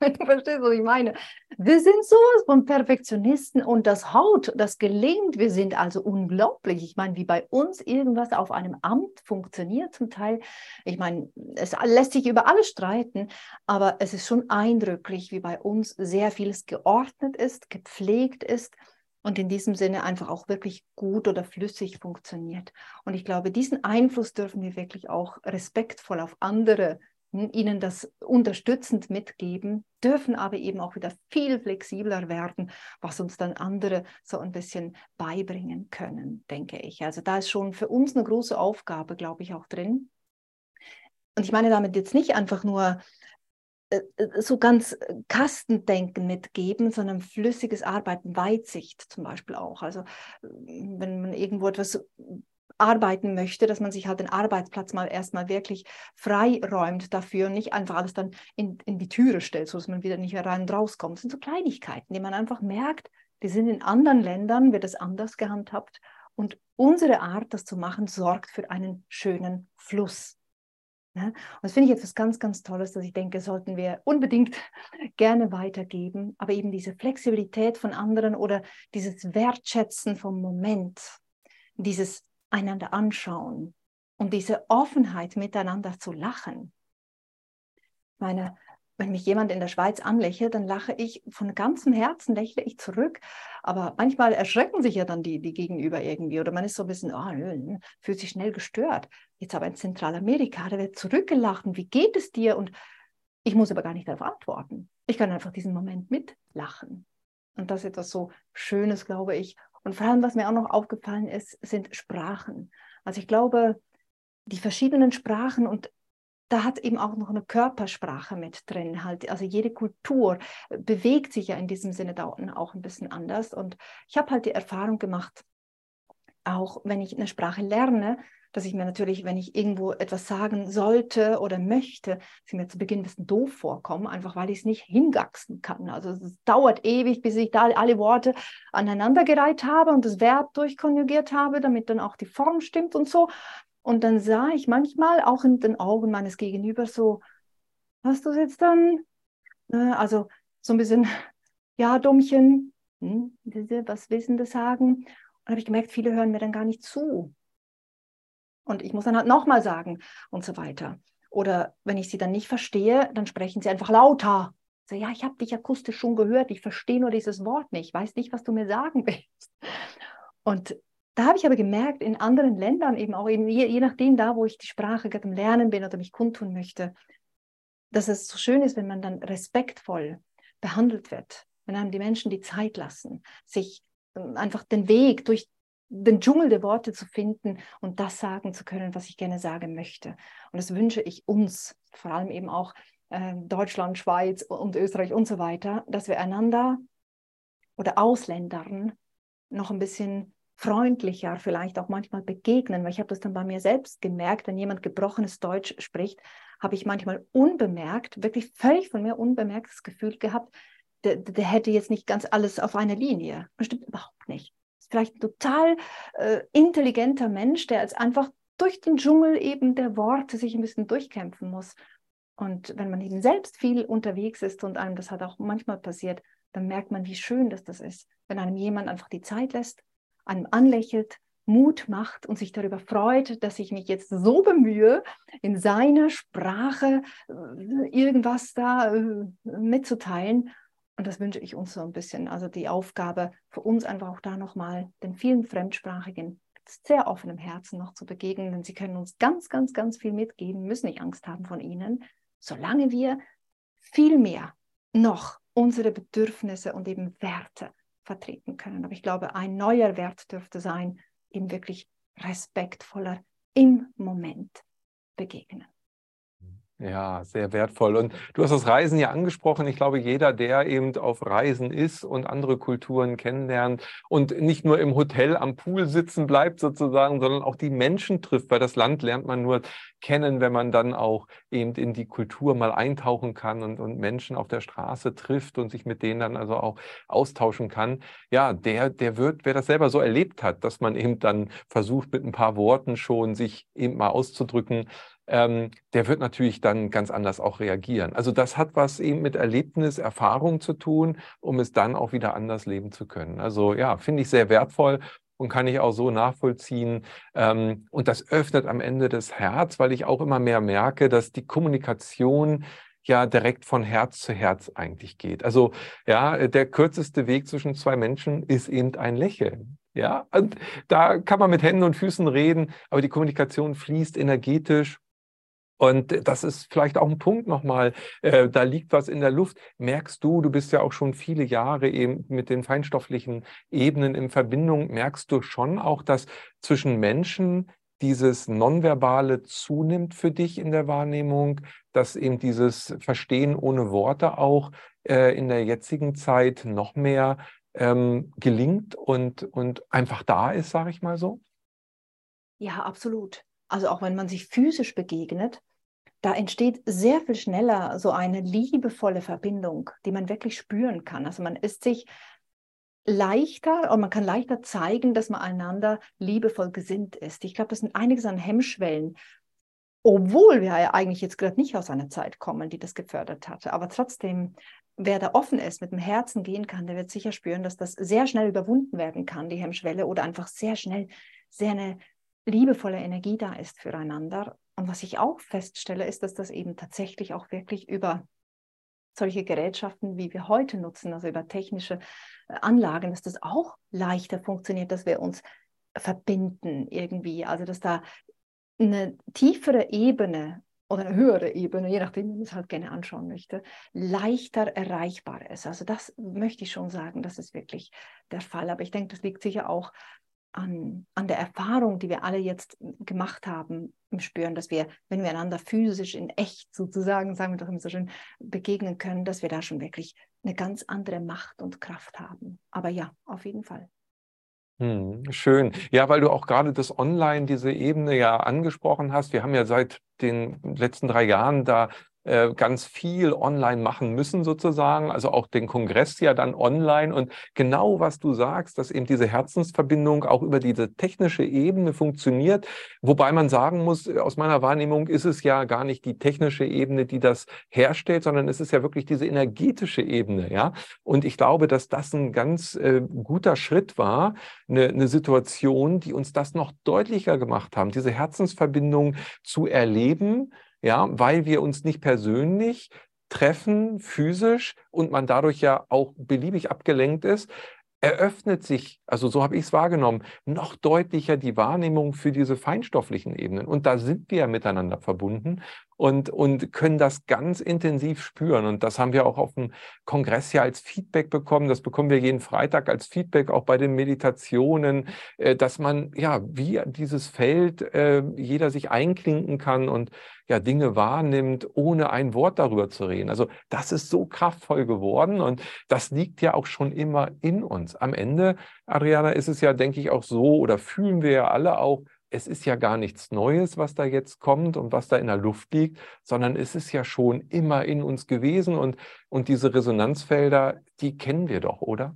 Du verstehst, was ich meine. Wir sind sowas von Perfektionisten und das Haut, das gelingt. Wir sind also unglaublich. Ich meine, wie bei uns irgendwas auf einem Amt funktioniert zum Teil. Ich meine, es lässt sich über alles streiten, aber es ist schon eindrücklich, wie bei uns sehr vieles geordnet ist, gepflegt ist und in diesem Sinne einfach auch wirklich gut oder flüssig funktioniert. Und ich glaube, diesen Einfluss dürfen wir wirklich auch respektvoll auf andere, hm, ihnen das unterstützend mitgeben, dürfen aber eben auch wieder viel flexibler werden, was uns dann andere so ein bisschen beibringen können, denke ich. Also da ist schon für uns eine große Aufgabe, glaube ich, auch drin. Und ich meine damit jetzt nicht einfach nur so ganz äh, Kastendenken mitgeben, sondern flüssiges Arbeiten, Weitsicht zum Beispiel auch. Also wenn man irgendwo etwas arbeiten möchte, dass man sich halt den Arbeitsplatz mal erstmal wirklich freiräumt dafür und nicht einfach alles dann in, in die Türe stellt, sodass man wieder nicht mehr rein und rauskommt. Das sind so Kleinigkeiten, die man einfach merkt, die sind in anderen Ländern, wird das anders gehandhabt. Und unsere Art, das zu machen, sorgt für einen schönen Fluss. Ja, und das finde ich etwas ganz, ganz Tolles, dass ich denke, sollten wir unbedingt gerne weitergeben. Aber eben diese Flexibilität von anderen oder dieses Wertschätzen vom Moment, dieses einander anschauen und diese Offenheit miteinander zu lachen. Meine, wenn mich jemand in der Schweiz anlächelt, dann lache ich von ganzem Herzen, lächle ich zurück. Aber manchmal erschrecken sich ja dann die, die Gegenüber irgendwie oder man ist so ein bisschen, oh, fühlt sich schnell gestört. Jetzt aber in Zentralamerika, da wird zurückgelacht und wie geht es dir? Und ich muss aber gar nicht darauf antworten. Ich kann einfach diesen Moment mitlachen. Und das ist etwas so Schönes, glaube ich. Und vor allem, was mir auch noch aufgefallen ist, sind Sprachen. Also ich glaube, die verschiedenen Sprachen und da hat eben auch noch eine Körpersprache mit drin. Halt. Also jede Kultur bewegt sich ja in diesem Sinne da auch ein bisschen anders. Und ich habe halt die Erfahrung gemacht, auch wenn ich eine Sprache lerne, dass ich mir natürlich, wenn ich irgendwo etwas sagen sollte oder möchte, sie mir zu Beginn ein bisschen doof vorkommen, einfach weil ich es nicht hingachsen kann. Also es dauert ewig, bis ich da alle Worte aneinandergereiht habe und das Verb durchkonjugiert habe, damit dann auch die Form stimmt und so. Und dann sah ich manchmal auch in den Augen meines Gegenübers so, hast du es jetzt dann? Ne, also so ein bisschen, ja, Dummchen, hm, was Wissende sagen. Und habe ich gemerkt, viele hören mir dann gar nicht zu. Und ich muss dann halt nochmal sagen und so weiter. Oder wenn ich sie dann nicht verstehe, dann sprechen sie einfach lauter. So, ja, ich habe dich akustisch schon gehört, ich verstehe nur dieses Wort nicht, ich weiß nicht, was du mir sagen willst. Und da habe ich aber gemerkt, in anderen Ländern eben auch, eben je, je nachdem da, wo ich die Sprache gerade im Lernen bin oder mich kundtun möchte, dass es so schön ist, wenn man dann respektvoll behandelt wird, wenn einem die Menschen die Zeit lassen, sich ähm, einfach den Weg durch den Dschungel der Worte zu finden und das sagen zu können, was ich gerne sagen möchte. Und das wünsche ich uns, vor allem eben auch äh, Deutschland, Schweiz und Österreich und so weiter, dass wir einander oder Ausländern noch ein bisschen freundlicher vielleicht auch manchmal begegnen, weil ich habe das dann bei mir selbst gemerkt, wenn jemand gebrochenes Deutsch spricht, habe ich manchmal unbemerkt, wirklich völlig von mir unbemerkt das Gefühl gehabt, der, der hätte jetzt nicht ganz alles auf einer Linie. Das stimmt überhaupt nicht. Ist vielleicht ein total äh, intelligenter Mensch, der jetzt einfach durch den Dschungel eben der Worte sich ein bisschen durchkämpfen muss. Und wenn man eben selbst viel unterwegs ist und einem das hat auch manchmal passiert, dann merkt man, wie schön das, das ist, wenn einem jemand einfach die Zeit lässt, einem anlächelt, Mut macht und sich darüber freut, dass ich mich jetzt so bemühe, in seiner Sprache äh, irgendwas da äh, mitzuteilen. Und das wünsche ich uns so ein bisschen. Also die Aufgabe für uns einfach auch da nochmal den vielen Fremdsprachigen sehr offenem Herzen noch zu begegnen, denn sie können uns ganz, ganz, ganz viel mitgeben, müssen nicht Angst haben von ihnen, solange wir viel mehr noch unsere Bedürfnisse und eben Werte vertreten können. Aber ich glaube, ein neuer Wert dürfte sein, eben wirklich respektvoller im Moment begegnen. Ja, sehr wertvoll. Und du hast das Reisen ja angesprochen. Ich glaube, jeder, der eben auf Reisen ist und andere Kulturen kennenlernt und nicht nur im Hotel am Pool sitzen bleibt sozusagen, sondern auch die Menschen trifft, weil das Land lernt man nur kennen, wenn man dann auch eben in die Kultur mal eintauchen kann und, und Menschen auf der Straße trifft und sich mit denen dann also auch austauschen kann. Ja, der, der wird, wer das selber so erlebt hat, dass man eben dann versucht, mit ein paar Worten schon sich eben mal auszudrücken, ähm, der wird natürlich dann ganz anders auch reagieren. Also das hat was eben mit Erlebnis, Erfahrung zu tun, um es dann auch wieder anders leben zu können. Also ja, finde ich sehr wertvoll und kann ich auch so nachvollziehen. Ähm, und das öffnet am Ende das Herz, weil ich auch immer mehr merke, dass die Kommunikation ja direkt von Herz zu Herz eigentlich geht. Also ja, der kürzeste Weg zwischen zwei Menschen ist eben ein Lächeln. Ja, und da kann man mit Händen und Füßen reden, aber die Kommunikation fließt energetisch und das ist vielleicht auch ein Punkt nochmal, äh, da liegt was in der Luft. Merkst du, du bist ja auch schon viele Jahre eben mit den feinstofflichen Ebenen in Verbindung, merkst du schon auch, dass zwischen Menschen dieses Nonverbale zunimmt für dich in der Wahrnehmung, dass eben dieses Verstehen ohne Worte auch äh, in der jetzigen Zeit noch mehr ähm, gelingt und, und einfach da ist, sage ich mal so? Ja, absolut. Also auch wenn man sich physisch begegnet, da entsteht sehr viel schneller so eine liebevolle Verbindung, die man wirklich spüren kann. Also man ist sich leichter und man kann leichter zeigen, dass man einander liebevoll gesinnt ist. Ich glaube, das sind einiges an Hemmschwellen, obwohl wir ja eigentlich jetzt gerade nicht aus einer Zeit kommen, die das gefördert hatte. Aber trotzdem, wer da offen ist, mit dem Herzen gehen kann, der wird sicher spüren, dass das sehr schnell überwunden werden kann, die Hemmschwelle, oder einfach sehr schnell sehr eine liebevolle Energie da ist füreinander. Und was ich auch feststelle, ist, dass das eben tatsächlich auch wirklich über solche Gerätschaften, wie wir heute nutzen, also über technische äh, Anlagen, dass das auch leichter funktioniert, dass wir uns verbinden irgendwie. Also dass da eine tiefere Ebene oder eine höhere Ebene, je nachdem, wie man es halt gerne anschauen möchte, leichter erreichbar ist. Also das möchte ich schon sagen, das ist wirklich der Fall. Aber ich denke, das liegt sicher auch an, an der Erfahrung, die wir alle jetzt gemacht haben, im Spüren, dass wir, wenn wir einander physisch in echt sozusagen, sagen wir doch immer so schön, begegnen können, dass wir da schon wirklich eine ganz andere Macht und Kraft haben. Aber ja, auf jeden Fall. Hm, schön. Ja, weil du auch gerade das Online, diese Ebene ja angesprochen hast. Wir haben ja seit den letzten drei Jahren da äh, ganz viel online machen müssen sozusagen, also auch den Kongress ja dann online und genau was du sagst, dass eben diese Herzensverbindung auch über diese technische Ebene funktioniert, wobei man sagen muss, aus meiner Wahrnehmung ist es ja gar nicht die technische Ebene, die das herstellt, sondern es ist ja wirklich diese energetische Ebene, ja. Und ich glaube, dass das ein ganz äh, guter Schritt war, eine, eine Situation, die uns das noch deutlicher gemacht haben, diese Herzensverbindung zu erleben, ja, weil wir uns nicht persönlich treffen, physisch und man dadurch ja auch beliebig abgelenkt ist, eröffnet sich, also so habe ich es wahrgenommen, noch deutlicher die Wahrnehmung für diese feinstofflichen Ebenen. Und da sind wir ja miteinander verbunden. Und, und können das ganz intensiv spüren. Und das haben wir auch auf dem Kongress ja als Feedback bekommen. Das bekommen wir jeden Freitag als Feedback, auch bei den Meditationen, äh, dass man ja wie dieses Feld äh, jeder sich einklinken kann und ja Dinge wahrnimmt, ohne ein Wort darüber zu reden. Also das ist so kraftvoll geworden und das liegt ja auch schon immer in uns. Am Ende, Adriana, ist es ja, denke ich, auch so oder fühlen wir ja alle auch, es ist ja gar nichts Neues, was da jetzt kommt und was da in der Luft liegt, sondern es ist ja schon immer in uns gewesen und, und diese Resonanzfelder, die kennen wir doch, oder?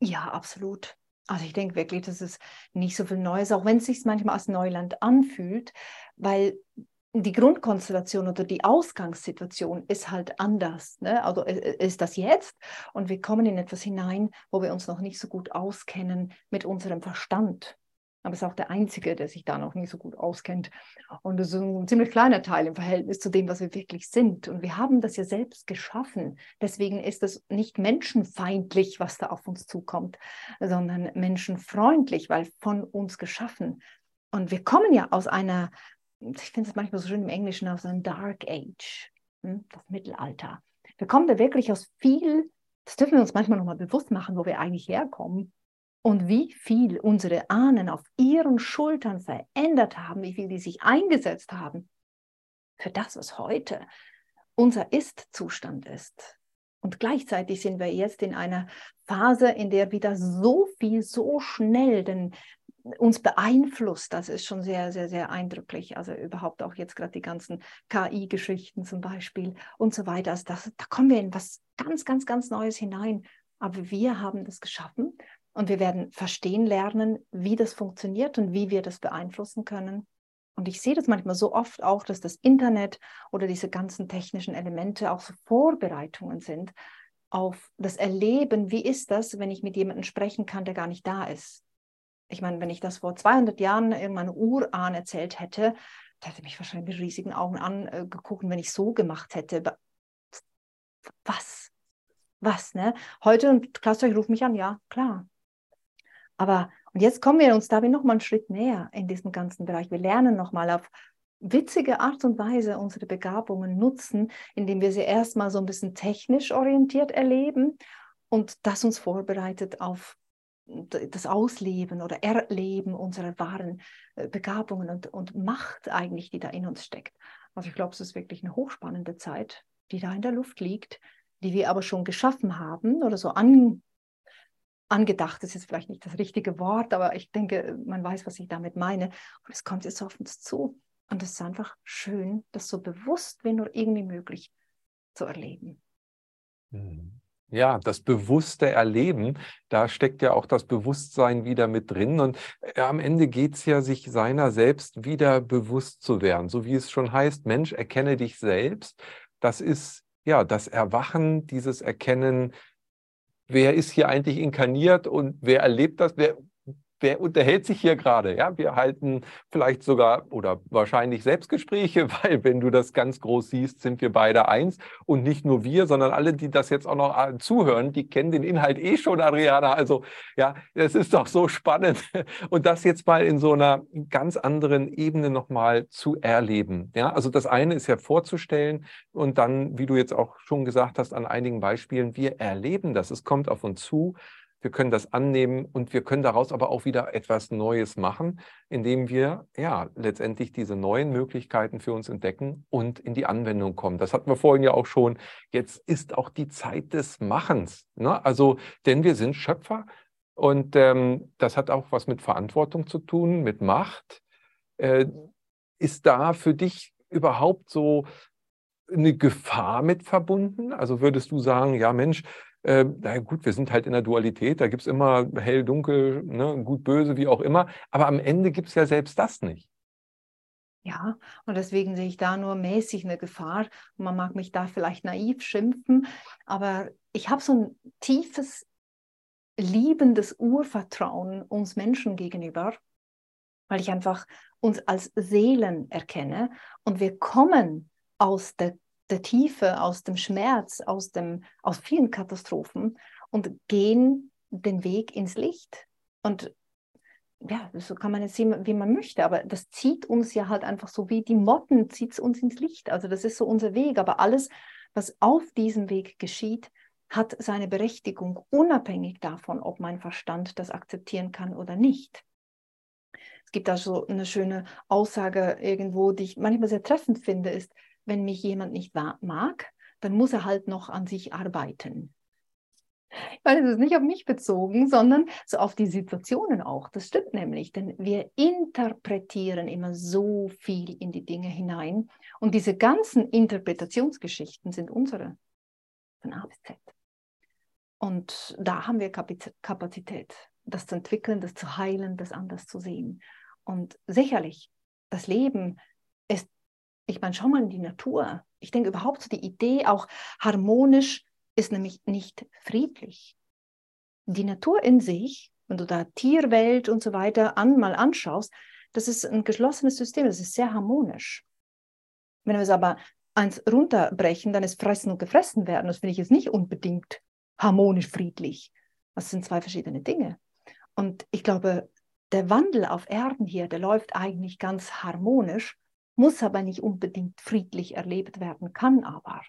Ja, absolut. Also ich denke wirklich, das ist nicht so viel Neues, auch wenn es sich manchmal als Neuland anfühlt, weil die Grundkonstellation oder die Ausgangssituation ist halt anders. Ne? Also ist das jetzt und wir kommen in etwas hinein, wo wir uns noch nicht so gut auskennen mit unserem Verstand. Aber es ist auch der Einzige, der sich da noch nicht so gut auskennt. Und das ist ein ziemlich kleiner Teil im Verhältnis zu dem, was wir wirklich sind. Und wir haben das ja selbst geschaffen. Deswegen ist es nicht menschenfeindlich, was da auf uns zukommt, sondern menschenfreundlich, weil von uns geschaffen. Und wir kommen ja aus einer ich finde es manchmal so schön im Englischen, aus einem Dark Age, hm, das Mittelalter. Wir kommen da wirklich aus viel, das dürfen wir uns manchmal nochmal bewusst machen, wo wir eigentlich herkommen und wie viel unsere Ahnen auf ihren Schultern verändert haben, wie viel die sich eingesetzt haben für das, was heute unser Ist-Zustand ist. Und gleichzeitig sind wir jetzt in einer Phase, in der wieder so viel, so schnell den uns beeinflusst, das ist schon sehr, sehr, sehr eindrücklich. Also überhaupt auch jetzt gerade die ganzen KI-Geschichten zum Beispiel und so weiter. Also das, da kommen wir in was ganz, ganz, ganz Neues hinein. Aber wir haben das geschaffen und wir werden verstehen lernen, wie das funktioniert und wie wir das beeinflussen können. Und ich sehe das manchmal so oft auch, dass das Internet oder diese ganzen technischen Elemente auch so Vorbereitungen sind auf das Erleben, wie ist das, wenn ich mit jemandem sprechen kann, der gar nicht da ist ich meine, wenn ich das vor 200 Jahren irgendeinem Urahn erzählt hätte, der hätte mich wahrscheinlich mit riesigen Augen angeguckt, wenn ich so gemacht hätte. Was? Was, ne? Heute, und Klaus, ruft mich an, ja, klar. Aber, und jetzt kommen wir uns da noch mal einen Schritt näher in diesem ganzen Bereich. Wir lernen noch mal auf witzige Art und Weise unsere Begabungen nutzen, indem wir sie erstmal so ein bisschen technisch orientiert erleben und das uns vorbereitet auf das Ausleben oder Erleben unserer wahren äh, Begabungen und, und Macht eigentlich, die da in uns steckt. Also ich glaube, es ist wirklich eine hochspannende Zeit, die da in der Luft liegt, die wir aber schon geschaffen haben oder so an, angedacht ist jetzt vielleicht nicht das richtige Wort, aber ich denke, man weiß, was ich damit meine. Und es kommt jetzt auf uns zu. Und es ist einfach schön, das so bewusst wie nur irgendwie möglich zu erleben. Mhm. Ja, das bewusste Erleben, da steckt ja auch das Bewusstsein wieder mit drin. Und äh, am Ende geht es ja, sich seiner selbst wieder bewusst zu werden. So wie es schon heißt, Mensch, erkenne dich selbst. Das ist ja das Erwachen, dieses Erkennen, wer ist hier eigentlich inkarniert und wer erlebt das, wer, wer unterhält sich hier gerade? Ja, wir halten vielleicht sogar oder wahrscheinlich Selbstgespräche, weil wenn du das ganz groß siehst, sind wir beide eins und nicht nur wir, sondern alle, die das jetzt auch noch äh, zuhören, die kennen den Inhalt eh schon, Adriana. Also ja, es ist doch so spannend und das jetzt mal in so einer ganz anderen Ebene nochmal zu erleben. Ja, also das eine ist ja vorzustellen und dann, wie du jetzt auch schon gesagt hast, an einigen Beispielen, wir erleben das. Es kommt auf uns zu wir können das annehmen und wir können daraus aber auch wieder etwas Neues machen, indem wir ja letztendlich diese neuen Möglichkeiten für uns entdecken und in die Anwendung kommen. Das hatten wir vorhin ja auch schon. Jetzt ist auch die Zeit des Machens. Ne? Also, denn wir sind Schöpfer und ähm, das hat auch was mit Verantwortung zu tun, mit Macht. Äh, ist da für dich überhaupt so eine Gefahr mit verbunden? Also würdest du sagen, ja Mensch, äh, na gut, wir sind halt in der Dualität, da gibt es immer hell, dunkel, ne, gut, böse, wie auch immer, aber am Ende gibt es ja selbst das nicht. Ja, und deswegen sehe ich da nur mäßig eine Gefahr. man mag mich da vielleicht naiv schimpfen, aber ich habe so ein tiefes, liebendes Urvertrauen uns Menschen gegenüber, weil ich einfach uns als Seelen erkenne und wir kommen aus der der Tiefe, aus dem Schmerz, aus, dem, aus vielen Katastrophen und gehen den Weg ins Licht. Und ja, so kann man es sehen, wie man möchte, aber das zieht uns ja halt einfach so wie die Motten, zieht es uns ins Licht. Also das ist so unser Weg. Aber alles, was auf diesem Weg geschieht, hat seine Berechtigung, unabhängig davon, ob mein Verstand das akzeptieren kann oder nicht. Es gibt da so eine schöne Aussage irgendwo, die ich manchmal sehr treffend finde, ist, wenn mich jemand nicht mag, dann muss er halt noch an sich arbeiten. Ich meine, es ist nicht auf mich bezogen, sondern so auf die Situationen auch. Das stimmt nämlich, denn wir interpretieren immer so viel in die Dinge hinein. Und diese ganzen Interpretationsgeschichten sind unsere, von A bis Z. Und da haben wir Kapazität, das zu entwickeln, das zu heilen, das anders zu sehen. Und sicherlich, das Leben ich meine, schau mal in die Natur. Ich denke überhaupt so die Idee, auch harmonisch, ist nämlich nicht friedlich. Die Natur in sich, wenn du da Tierwelt und so weiter an, mal anschaust, das ist ein geschlossenes System, das ist sehr harmonisch. Wenn wir es aber eins runterbrechen, dann ist Fressen und Gefressen werden. Das finde ich jetzt nicht unbedingt harmonisch, friedlich. Das sind zwei verschiedene Dinge. Und ich glaube, der Wandel auf Erden hier, der läuft eigentlich ganz harmonisch, muss aber nicht unbedingt friedlich erlebt werden, kann aber.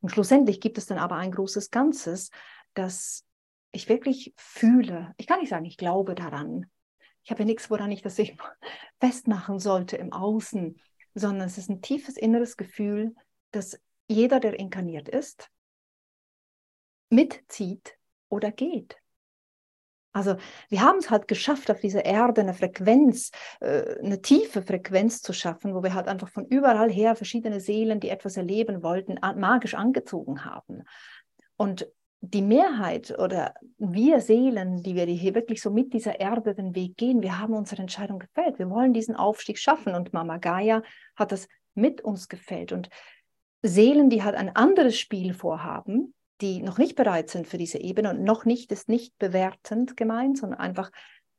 Und schlussendlich gibt es dann aber ein großes Ganzes, das ich wirklich fühle. Ich kann nicht sagen, ich glaube daran. Ich habe ja nichts, woran ich das ich festmachen sollte im Außen, sondern es ist ein tiefes inneres Gefühl, dass jeder, der inkarniert ist, mitzieht oder geht. Also wir haben es halt geschafft, auf dieser Erde eine Frequenz, äh, eine tiefe Frequenz zu schaffen, wo wir halt einfach von überall her verschiedene Seelen, die etwas erleben wollten, magisch angezogen haben. Und die Mehrheit oder wir Seelen, die wir hier wirklich so mit dieser Erde den Weg gehen, wir haben unsere Entscheidung gefällt. Wir wollen diesen Aufstieg schaffen und Mama Gaia hat das mit uns gefällt. Und Seelen, die halt ein anderes Spiel vorhaben, die noch nicht bereit sind für diese Ebene und noch nicht ist nicht bewertend gemeint, sondern einfach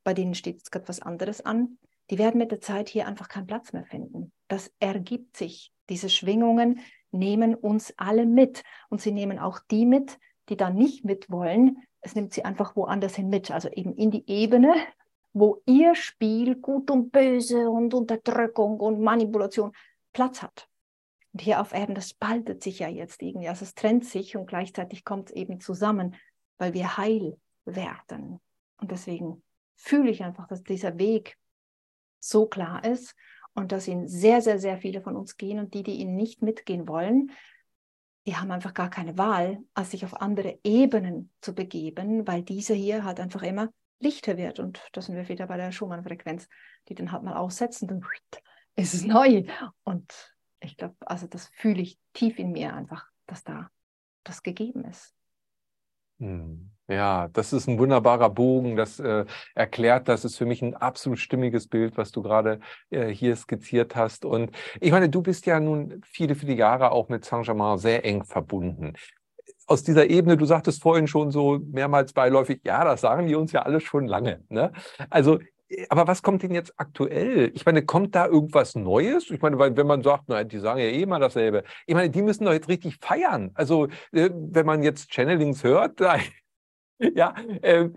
bei denen steht jetzt gerade was anderes an, die werden mit der Zeit hier einfach keinen Platz mehr finden. Das ergibt sich. Diese Schwingungen nehmen uns alle mit und sie nehmen auch die mit, die da nicht mit wollen. Es nimmt sie einfach woanders hin mit, also eben in die Ebene, wo ihr Spiel Gut und Böse und Unterdrückung und Manipulation Platz hat. Und hier auf Erden, das spaltet sich ja jetzt irgendwie. Also es trennt sich und gleichzeitig kommt es eben zusammen, weil wir heil werden. Und deswegen fühle ich einfach, dass dieser Weg so klar ist und dass ihn sehr, sehr, sehr viele von uns gehen und die, die ihn nicht mitgehen wollen, die haben einfach gar keine Wahl, als sich auf andere Ebenen zu begeben, weil diese hier halt einfach immer lichter wird. Und da sind wir wieder bei der Schumann-Frequenz, die dann halt mal aussetzen, dann ist es neu. Und ich glaube, also das fühle ich tief in mir einfach, dass da das gegeben ist. Hm. Ja, das ist ein wunderbarer Bogen. Das äh, erklärt, das ist für mich ein absolut stimmiges Bild, was du gerade äh, hier skizziert hast. Und ich meine, du bist ja nun viele, viele Jahre auch mit Saint-Germain sehr eng verbunden. Aus dieser Ebene, du sagtest vorhin schon so mehrmals beiläufig, ja, das sagen die uns ja alle schon lange. Ne? Also aber was kommt denn jetzt aktuell? Ich meine, kommt da irgendwas Neues? Ich meine, wenn man sagt, na, die sagen ja eh immer dasselbe. Ich meine, die müssen doch jetzt richtig feiern. Also, äh, wenn man jetzt Channelings hört, ja, äh,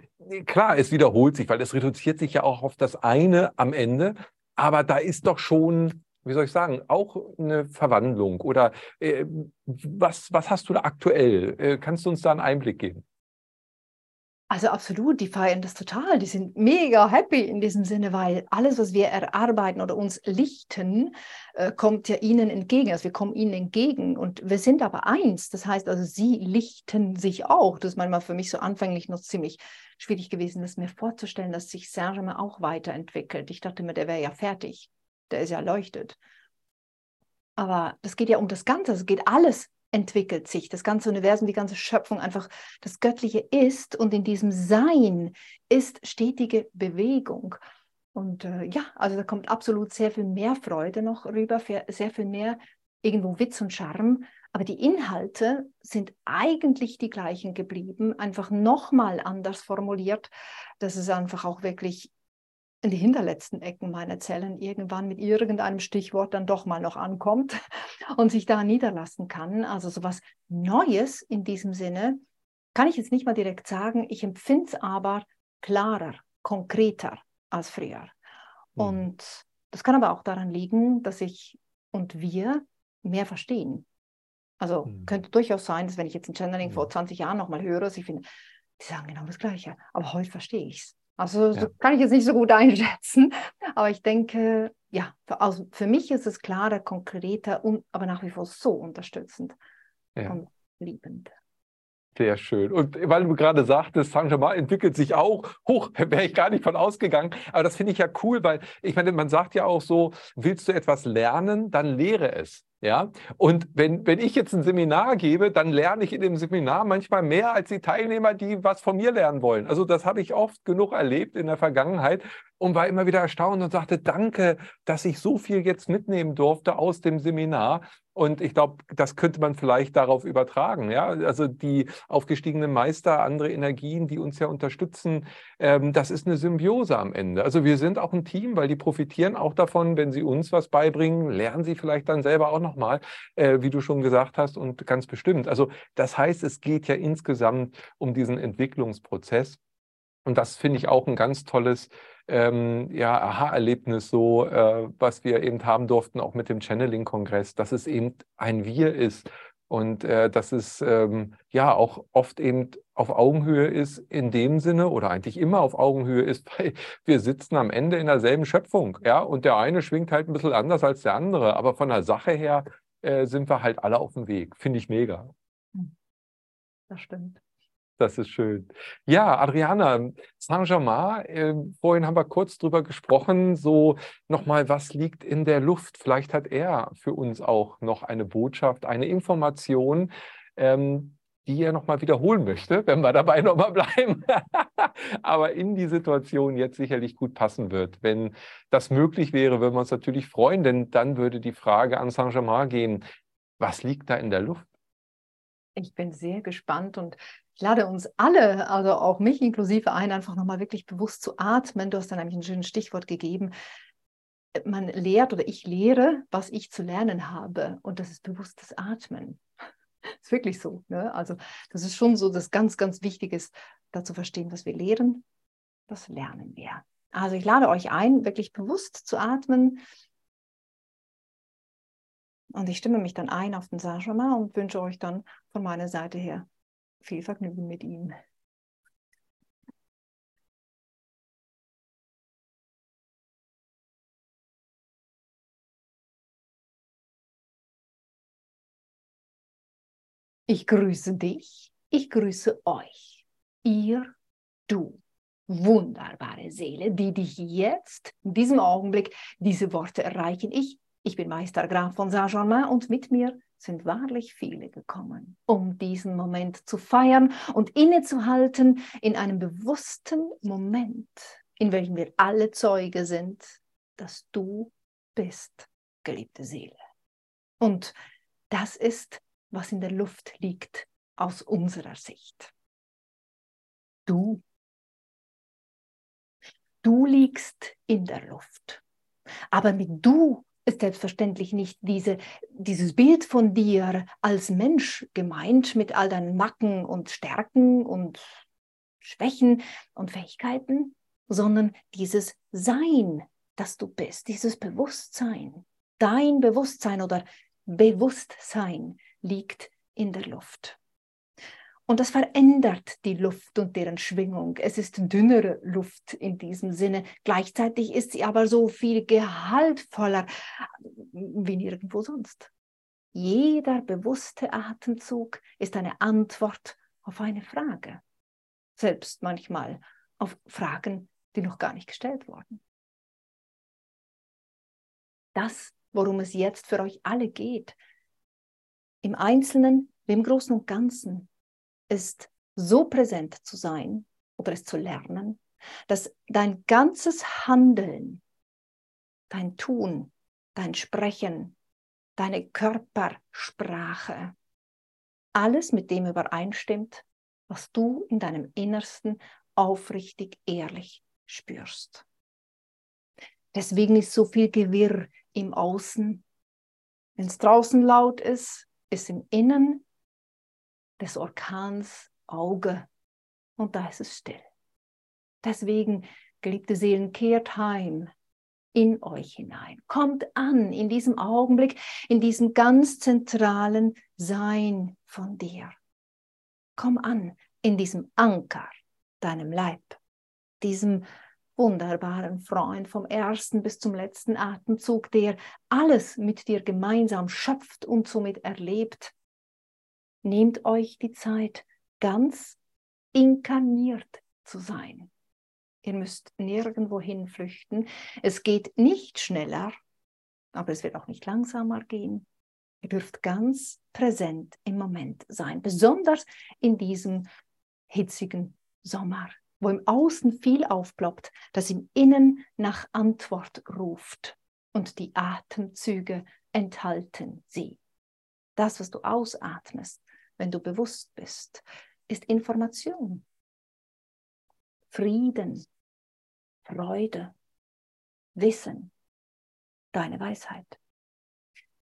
klar, es wiederholt sich, weil es reduziert sich ja auch auf das eine am Ende. Aber da ist doch schon, wie soll ich sagen, auch eine Verwandlung. Oder äh, was, was hast du da aktuell? Äh, kannst du uns da einen Einblick geben? Also absolut, die feiern das total. Die sind mega happy in diesem Sinne, weil alles, was wir erarbeiten oder uns lichten, äh, kommt ja ihnen entgegen. Also wir kommen ihnen entgegen und wir sind aber eins. Das heißt also, sie lichten sich auch. Das ist manchmal für mich so anfänglich noch ziemlich schwierig gewesen, das mir vorzustellen, dass sich Saint-Germain auch weiterentwickelt. Ich dachte mir, der wäre ja fertig. Der ist ja leuchtet. Aber das geht ja um das Ganze. Es geht alles entwickelt sich, das ganze Universum, die ganze Schöpfung einfach das Göttliche ist und in diesem Sein ist stetige Bewegung. Und äh, ja, also da kommt absolut sehr viel mehr Freude noch rüber, sehr viel mehr irgendwo Witz und Charme. Aber die Inhalte sind eigentlich die gleichen geblieben, einfach nochmal anders formuliert, dass es einfach auch wirklich in die hinterletzten Ecken meiner Zellen irgendwann mit irgendeinem Stichwort dann doch mal noch ankommt und sich da niederlassen kann. Also so was Neues in diesem Sinne kann ich jetzt nicht mal direkt sagen. Ich empfinde es aber klarer, konkreter. als früher. Mhm. Und das kann aber auch daran liegen, dass ich und wir mehr verstehen. Also mhm. könnte durchaus sein, dass wenn ich jetzt ein Channeling mhm. vor 20 Jahren nochmal höre, dass ich finde, die sagen genau das Gleiche, aber heute verstehe ich es. Also ja. kann ich jetzt nicht so gut einschätzen, aber ich denke, ja, für, also für mich ist es klarer, konkreter, und, aber nach wie vor so unterstützend ja. und liebend. Sehr schön. Und weil du gerade sagtest, Saint-Germain entwickelt sich auch, hoch, wäre ich gar nicht von ausgegangen. Aber das finde ich ja cool, weil ich meine, man sagt ja auch so, willst du etwas lernen, dann lehre es. Ja, und wenn, wenn ich jetzt ein Seminar gebe, dann lerne ich in dem Seminar manchmal mehr als die Teilnehmer, die was von mir lernen wollen. Also das habe ich oft genug erlebt in der Vergangenheit und war immer wieder erstaunt und sagte, danke, dass ich so viel jetzt mitnehmen durfte aus dem Seminar. Und ich glaube, das könnte man vielleicht darauf übertragen. Ja? Also die aufgestiegenen Meister, andere Energien, die uns ja unterstützen, ähm, das ist eine Symbiose am Ende. Also wir sind auch ein Team, weil die profitieren auch davon, wenn sie uns was beibringen, lernen sie vielleicht dann selber auch nochmal, äh, wie du schon gesagt hast, und ganz bestimmt. Also das heißt, es geht ja insgesamt um diesen Entwicklungsprozess. Und das finde ich auch ein ganz tolles ähm, ja, Aha-Erlebnis, so äh, was wir eben haben durften, auch mit dem Channeling-Kongress, dass es eben ein Wir ist und äh, dass es ähm, ja auch oft eben auf Augenhöhe ist in dem Sinne oder eigentlich immer auf Augenhöhe ist, weil wir sitzen am Ende in derselben Schöpfung, ja, und der eine schwingt halt ein bisschen anders als der andere, aber von der Sache her äh, sind wir halt alle auf dem Weg. Finde ich mega. Hm. Das stimmt. Das ist schön. Ja, Adriana, Saint-Germain, äh, vorhin haben wir kurz drüber gesprochen, so nochmal, was liegt in der Luft? Vielleicht hat er für uns auch noch eine Botschaft, eine Information, ähm, die er nochmal wiederholen möchte, wenn wir dabei nochmal bleiben, aber in die Situation jetzt sicherlich gut passen wird. Wenn das möglich wäre, würden wir uns natürlich freuen, denn dann würde die Frage an Saint-Germain gehen, was liegt da in der Luft? Ich bin sehr gespannt und ich lade uns alle, also auch mich inklusive ein, einfach nochmal wirklich bewusst zu atmen. Du hast dann nämlich ein schönes Stichwort gegeben. Man lehrt oder ich lehre, was ich zu lernen habe. Und das ist bewusstes Atmen. Das ist wirklich so. Ne? Also das ist schon so das ganz, ganz Wichtiges, da zu verstehen, was wir lehren, das lernen wir. Also ich lade euch ein, wirklich bewusst zu atmen. Und ich stimme mich dann ein auf den Saint-Germain und wünsche euch dann von meiner Seite her viel Vergnügen mit ihm. Ich grüße dich, ich grüße euch, ihr, du, wunderbare Seele, die dich jetzt, in diesem Augenblick, diese Worte erreichen. Ich, ich bin Meister Graf von Saint-Germain und mit mir sind wahrlich viele gekommen, um diesen Moment zu feiern und innezuhalten in einem bewussten Moment, in welchem wir alle Zeuge sind, dass du bist, geliebte Seele. Und das ist, was in der Luft liegt aus unserer Sicht. Du. Du liegst in der Luft. Aber mit du ist selbstverständlich nicht diese, dieses Bild von dir als Mensch gemeint mit all deinen Macken und Stärken und Schwächen und Fähigkeiten, sondern dieses Sein, das du bist, dieses Bewusstsein. Dein Bewusstsein oder Bewusstsein liegt in der Luft. Und das verändert die Luft und deren Schwingung. Es ist dünnere Luft in diesem Sinne. Gleichzeitig ist sie aber so viel gehaltvoller wie nirgendwo sonst. Jeder bewusste Atemzug ist eine Antwort auf eine Frage. Selbst manchmal auf Fragen, die noch gar nicht gestellt wurden. Das, worum es jetzt für euch alle geht, im Einzelnen im Großen und Ganzen, ist so präsent zu sein oder es zu lernen, dass dein ganzes Handeln, dein Tun, dein Sprechen, deine Körpersprache, alles mit dem übereinstimmt, was du in deinem Innersten aufrichtig ehrlich spürst. Deswegen ist so viel Gewirr im Außen. Wenn es draußen laut ist, ist im Innen des Orkans Auge und da ist es still. Deswegen Geliebte Seelen, kehrt heim in euch hinein. Kommt an in diesem Augenblick, in diesem ganz zentralen Sein von dir. Komm an in diesem Anker, deinem Leib, diesem wunderbaren Freund vom ersten bis zum letzten Atemzug, der alles mit dir gemeinsam schöpft und somit erlebt. Nehmt euch die Zeit, ganz inkarniert zu sein. Ihr müsst nirgendwo flüchten. Es geht nicht schneller, aber es wird auch nicht langsamer gehen. Ihr dürft ganz präsent im Moment sein, besonders in diesem hitzigen Sommer, wo im Außen viel aufploppt, das im Innen nach Antwort ruft und die Atemzüge enthalten sie. Das, was du ausatmest, wenn du bewusst bist, ist Information. Frieden, Freude, Wissen, deine Weisheit.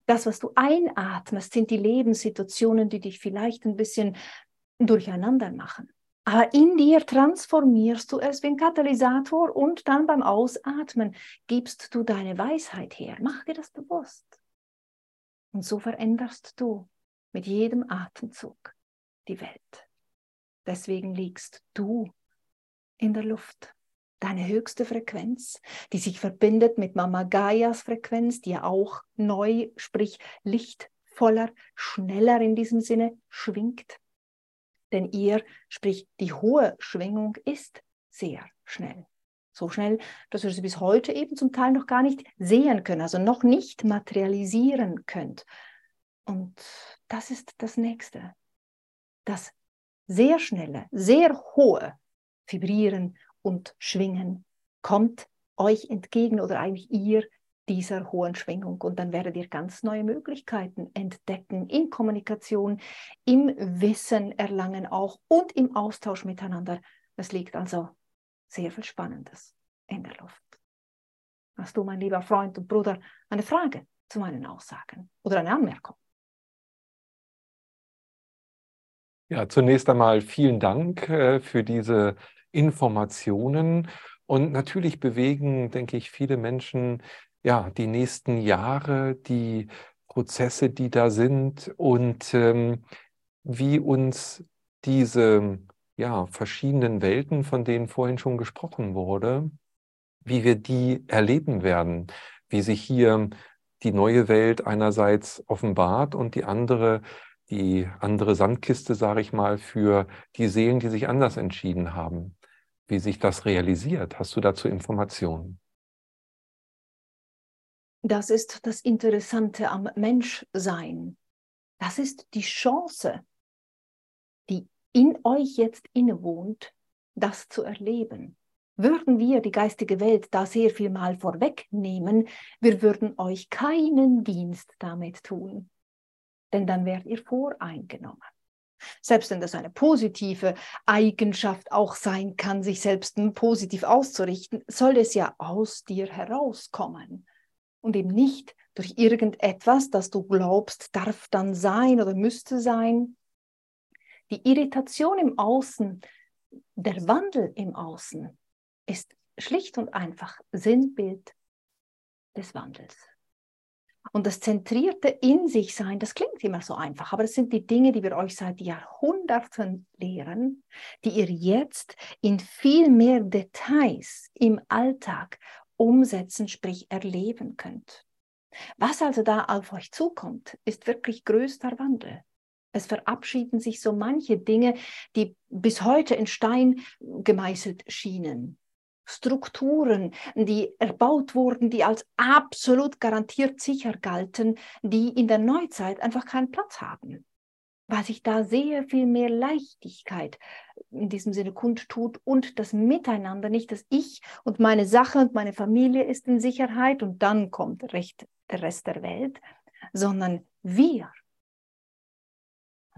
Das, was du einatmest, sind die Lebenssituationen, die dich vielleicht ein bisschen durcheinander machen. Aber in dir transformierst du es wie ein Katalysator und dann beim Ausatmen gibst du deine Weisheit her. Mach dir das bewusst. Und so veränderst du mit jedem Atemzug die Welt. Deswegen liegst du in der Luft. Deine höchste Frequenz, die sich verbindet mit Mama Gaias Frequenz, die ja auch neu, sprich lichtvoller, schneller in diesem Sinne schwingt. Denn ihr, sprich die hohe Schwingung, ist sehr schnell. So schnell, dass ihr sie bis heute eben zum Teil noch gar nicht sehen könnt, also noch nicht materialisieren könnt. Und das ist das Nächste. Das sehr schnelle, sehr hohe Vibrieren und Schwingen kommt euch entgegen oder eigentlich ihr dieser hohen Schwingung. Und dann werdet ihr ganz neue Möglichkeiten entdecken in Kommunikation, im Wissen erlangen auch und im Austausch miteinander. Es liegt also sehr viel Spannendes in der Luft. Hast du, mein lieber Freund und Bruder, eine Frage zu meinen Aussagen oder eine Anmerkung? Ja, zunächst einmal vielen Dank äh, für diese Informationen. Und natürlich bewegen, denke ich, viele Menschen ja die nächsten Jahre, die Prozesse, die da sind und ähm, wie uns diese ja, verschiedenen Welten, von denen vorhin schon gesprochen wurde, wie wir die erleben werden, wie sich hier die neue Welt einerseits offenbart und die andere die andere Sandkiste, sage ich mal, für die Seelen, die sich anders entschieden haben. Wie sich das realisiert? Hast du dazu Informationen? Das ist das Interessante am Menschsein. Das ist die Chance, die in euch jetzt innewohnt, das zu erleben. Würden wir die geistige Welt da sehr viel mal vorwegnehmen, wir würden euch keinen Dienst damit tun denn dann werdet ihr voreingenommen. Selbst wenn das eine positive Eigenschaft auch sein kann, sich selbst positiv auszurichten, soll es ja aus dir herauskommen und eben nicht durch irgendetwas, das du glaubst, darf dann sein oder müsste sein. Die Irritation im Außen, der Wandel im Außen ist schlicht und einfach Sinnbild des Wandels. Und das zentrierte in sich sein, das klingt immer so einfach, aber das sind die Dinge, die wir euch seit Jahrhunderten lehren, die ihr jetzt in viel mehr Details im Alltag umsetzen, sprich erleben könnt. Was also da auf euch zukommt, ist wirklich größter Wandel. Es verabschieden sich so manche Dinge, die bis heute in Stein gemeißelt schienen. Strukturen, die erbaut wurden, die als absolut garantiert sicher galten, die in der Neuzeit einfach keinen Platz haben. Weil sich da sehr viel mehr Leichtigkeit in diesem Sinne kundtut und das Miteinander, nicht das Ich und meine Sache und meine Familie ist in Sicherheit und dann kommt recht der Rest der Welt, sondern wir.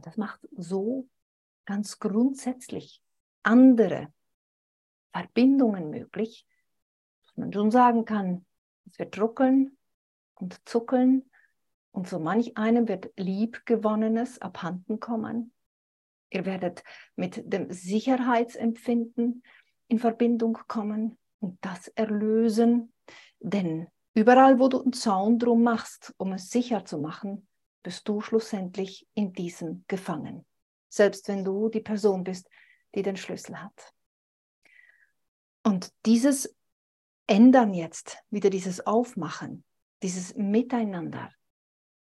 Das macht so ganz grundsätzlich andere Verbindungen möglich, dass man schon sagen kann, es wird ruckeln und zuckeln und so manch einem wird Liebgewonnenes abhanden kommen. Ihr werdet mit dem Sicherheitsempfinden in Verbindung kommen, und das erlösen. Denn überall, wo du einen Zaun drum machst, um es sicher zu machen, bist du schlussendlich in diesem gefangen. Selbst wenn du die Person bist, die den Schlüssel hat. Und dieses Ändern jetzt, wieder dieses Aufmachen, dieses Miteinander,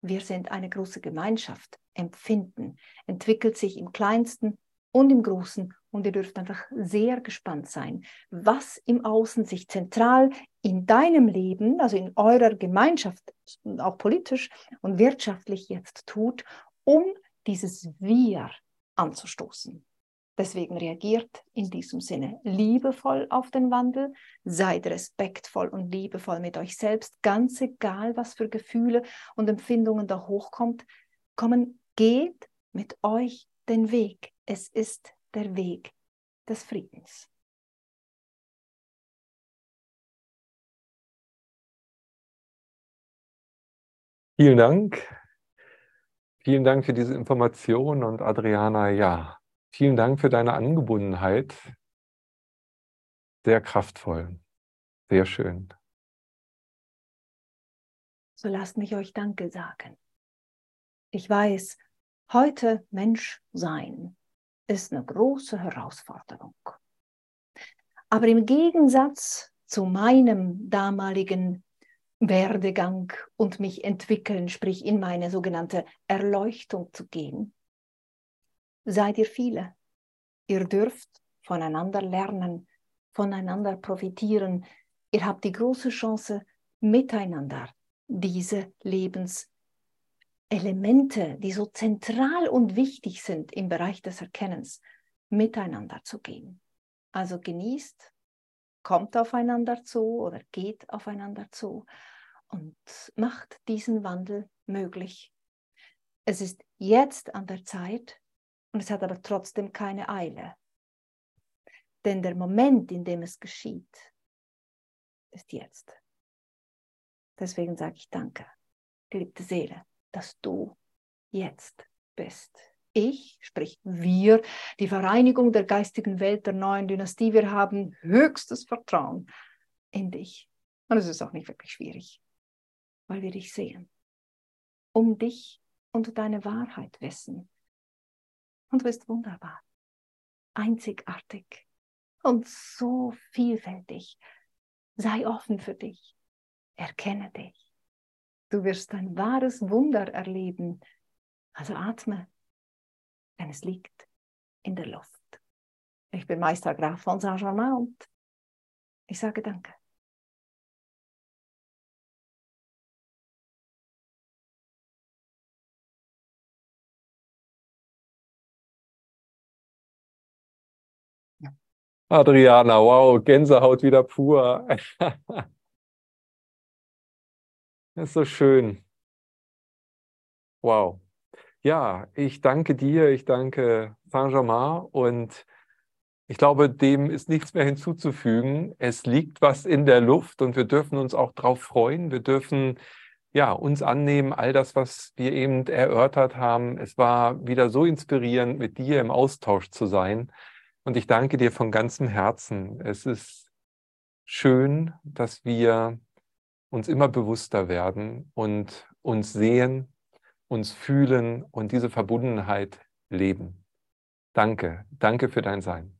wir sind eine große Gemeinschaft, empfinden, entwickelt sich im kleinsten und im Großen. Und ihr dürft einfach sehr gespannt sein, was im Außen sich zentral in deinem Leben, also in eurer Gemeinschaft, auch politisch und wirtschaftlich jetzt tut, um dieses Wir anzustoßen. Deswegen reagiert in diesem Sinne liebevoll auf den Wandel, seid respektvoll und liebevoll mit euch selbst, ganz egal, was für Gefühle und Empfindungen da hochkommt, kommen, geht mit euch den Weg. Es ist der Weg des Friedens. Vielen Dank. Vielen Dank für diese Information und Adriana, ja, vielen Dank für deine Angebundenheit. Sehr kraftvoll, sehr schön. So lasst mich euch Danke sagen. Ich weiß, heute Mensch sein ist eine große Herausforderung. Aber im Gegensatz zu meinem damaligen Werdegang und mich entwickeln, sprich in meine sogenannte Erleuchtung zu gehen, seid ihr viele. Ihr dürft voneinander lernen, voneinander profitieren. Ihr habt die große Chance, miteinander diese Lebens Elemente, die so zentral und wichtig sind im Bereich des Erkennens, miteinander zu gehen. Also genießt, kommt aufeinander zu oder geht aufeinander zu und macht diesen Wandel möglich. Es ist jetzt an der Zeit und es hat aber trotzdem keine Eile. Denn der Moment, in dem es geschieht, ist jetzt. Deswegen sage ich Danke, geliebte Seele dass du jetzt bist. Ich, sprich wir, die Vereinigung der geistigen Welt der neuen Dynastie, wir haben höchstes Vertrauen in dich. Und es ist auch nicht wirklich schwierig, weil wir dich sehen, um dich und deine Wahrheit wissen. Und du bist wunderbar, einzigartig und so vielfältig. Sei offen für dich, erkenne dich. Du wirst ein wahres Wunder erleben. Also atme, denn es liegt in der Luft. Ich bin Meister Graf von Saint-Germain und ich sage Danke. Adriana, wow, Gänsehaut wieder pur. Das ist so schön. Wow. Ja, ich danke dir, ich danke Saint-Germain und ich glaube, dem ist nichts mehr hinzuzufügen. Es liegt was in der Luft und wir dürfen uns auch darauf freuen. Wir dürfen ja, uns annehmen, all das, was wir eben erörtert haben. Es war wieder so inspirierend, mit dir im Austausch zu sein. Und ich danke dir von ganzem Herzen. Es ist schön, dass wir uns immer bewusster werden und uns sehen, uns fühlen und diese Verbundenheit leben. Danke, danke für dein Sein.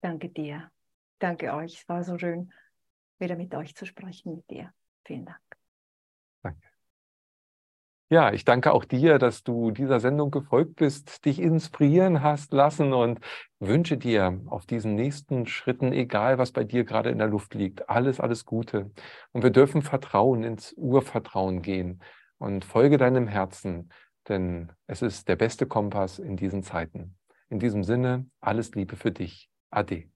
Danke dir. Danke euch. Es war so schön, wieder mit euch zu sprechen, mit dir. Vielen Dank. Ja, ich danke auch dir, dass du dieser Sendung gefolgt bist, dich inspirieren hast lassen und wünsche dir auf diesen nächsten Schritten, egal was bei dir gerade in der Luft liegt, alles, alles Gute. Und wir dürfen Vertrauen ins Urvertrauen gehen und folge deinem Herzen, denn es ist der beste Kompass in diesen Zeiten. In diesem Sinne, alles Liebe für dich. Ade.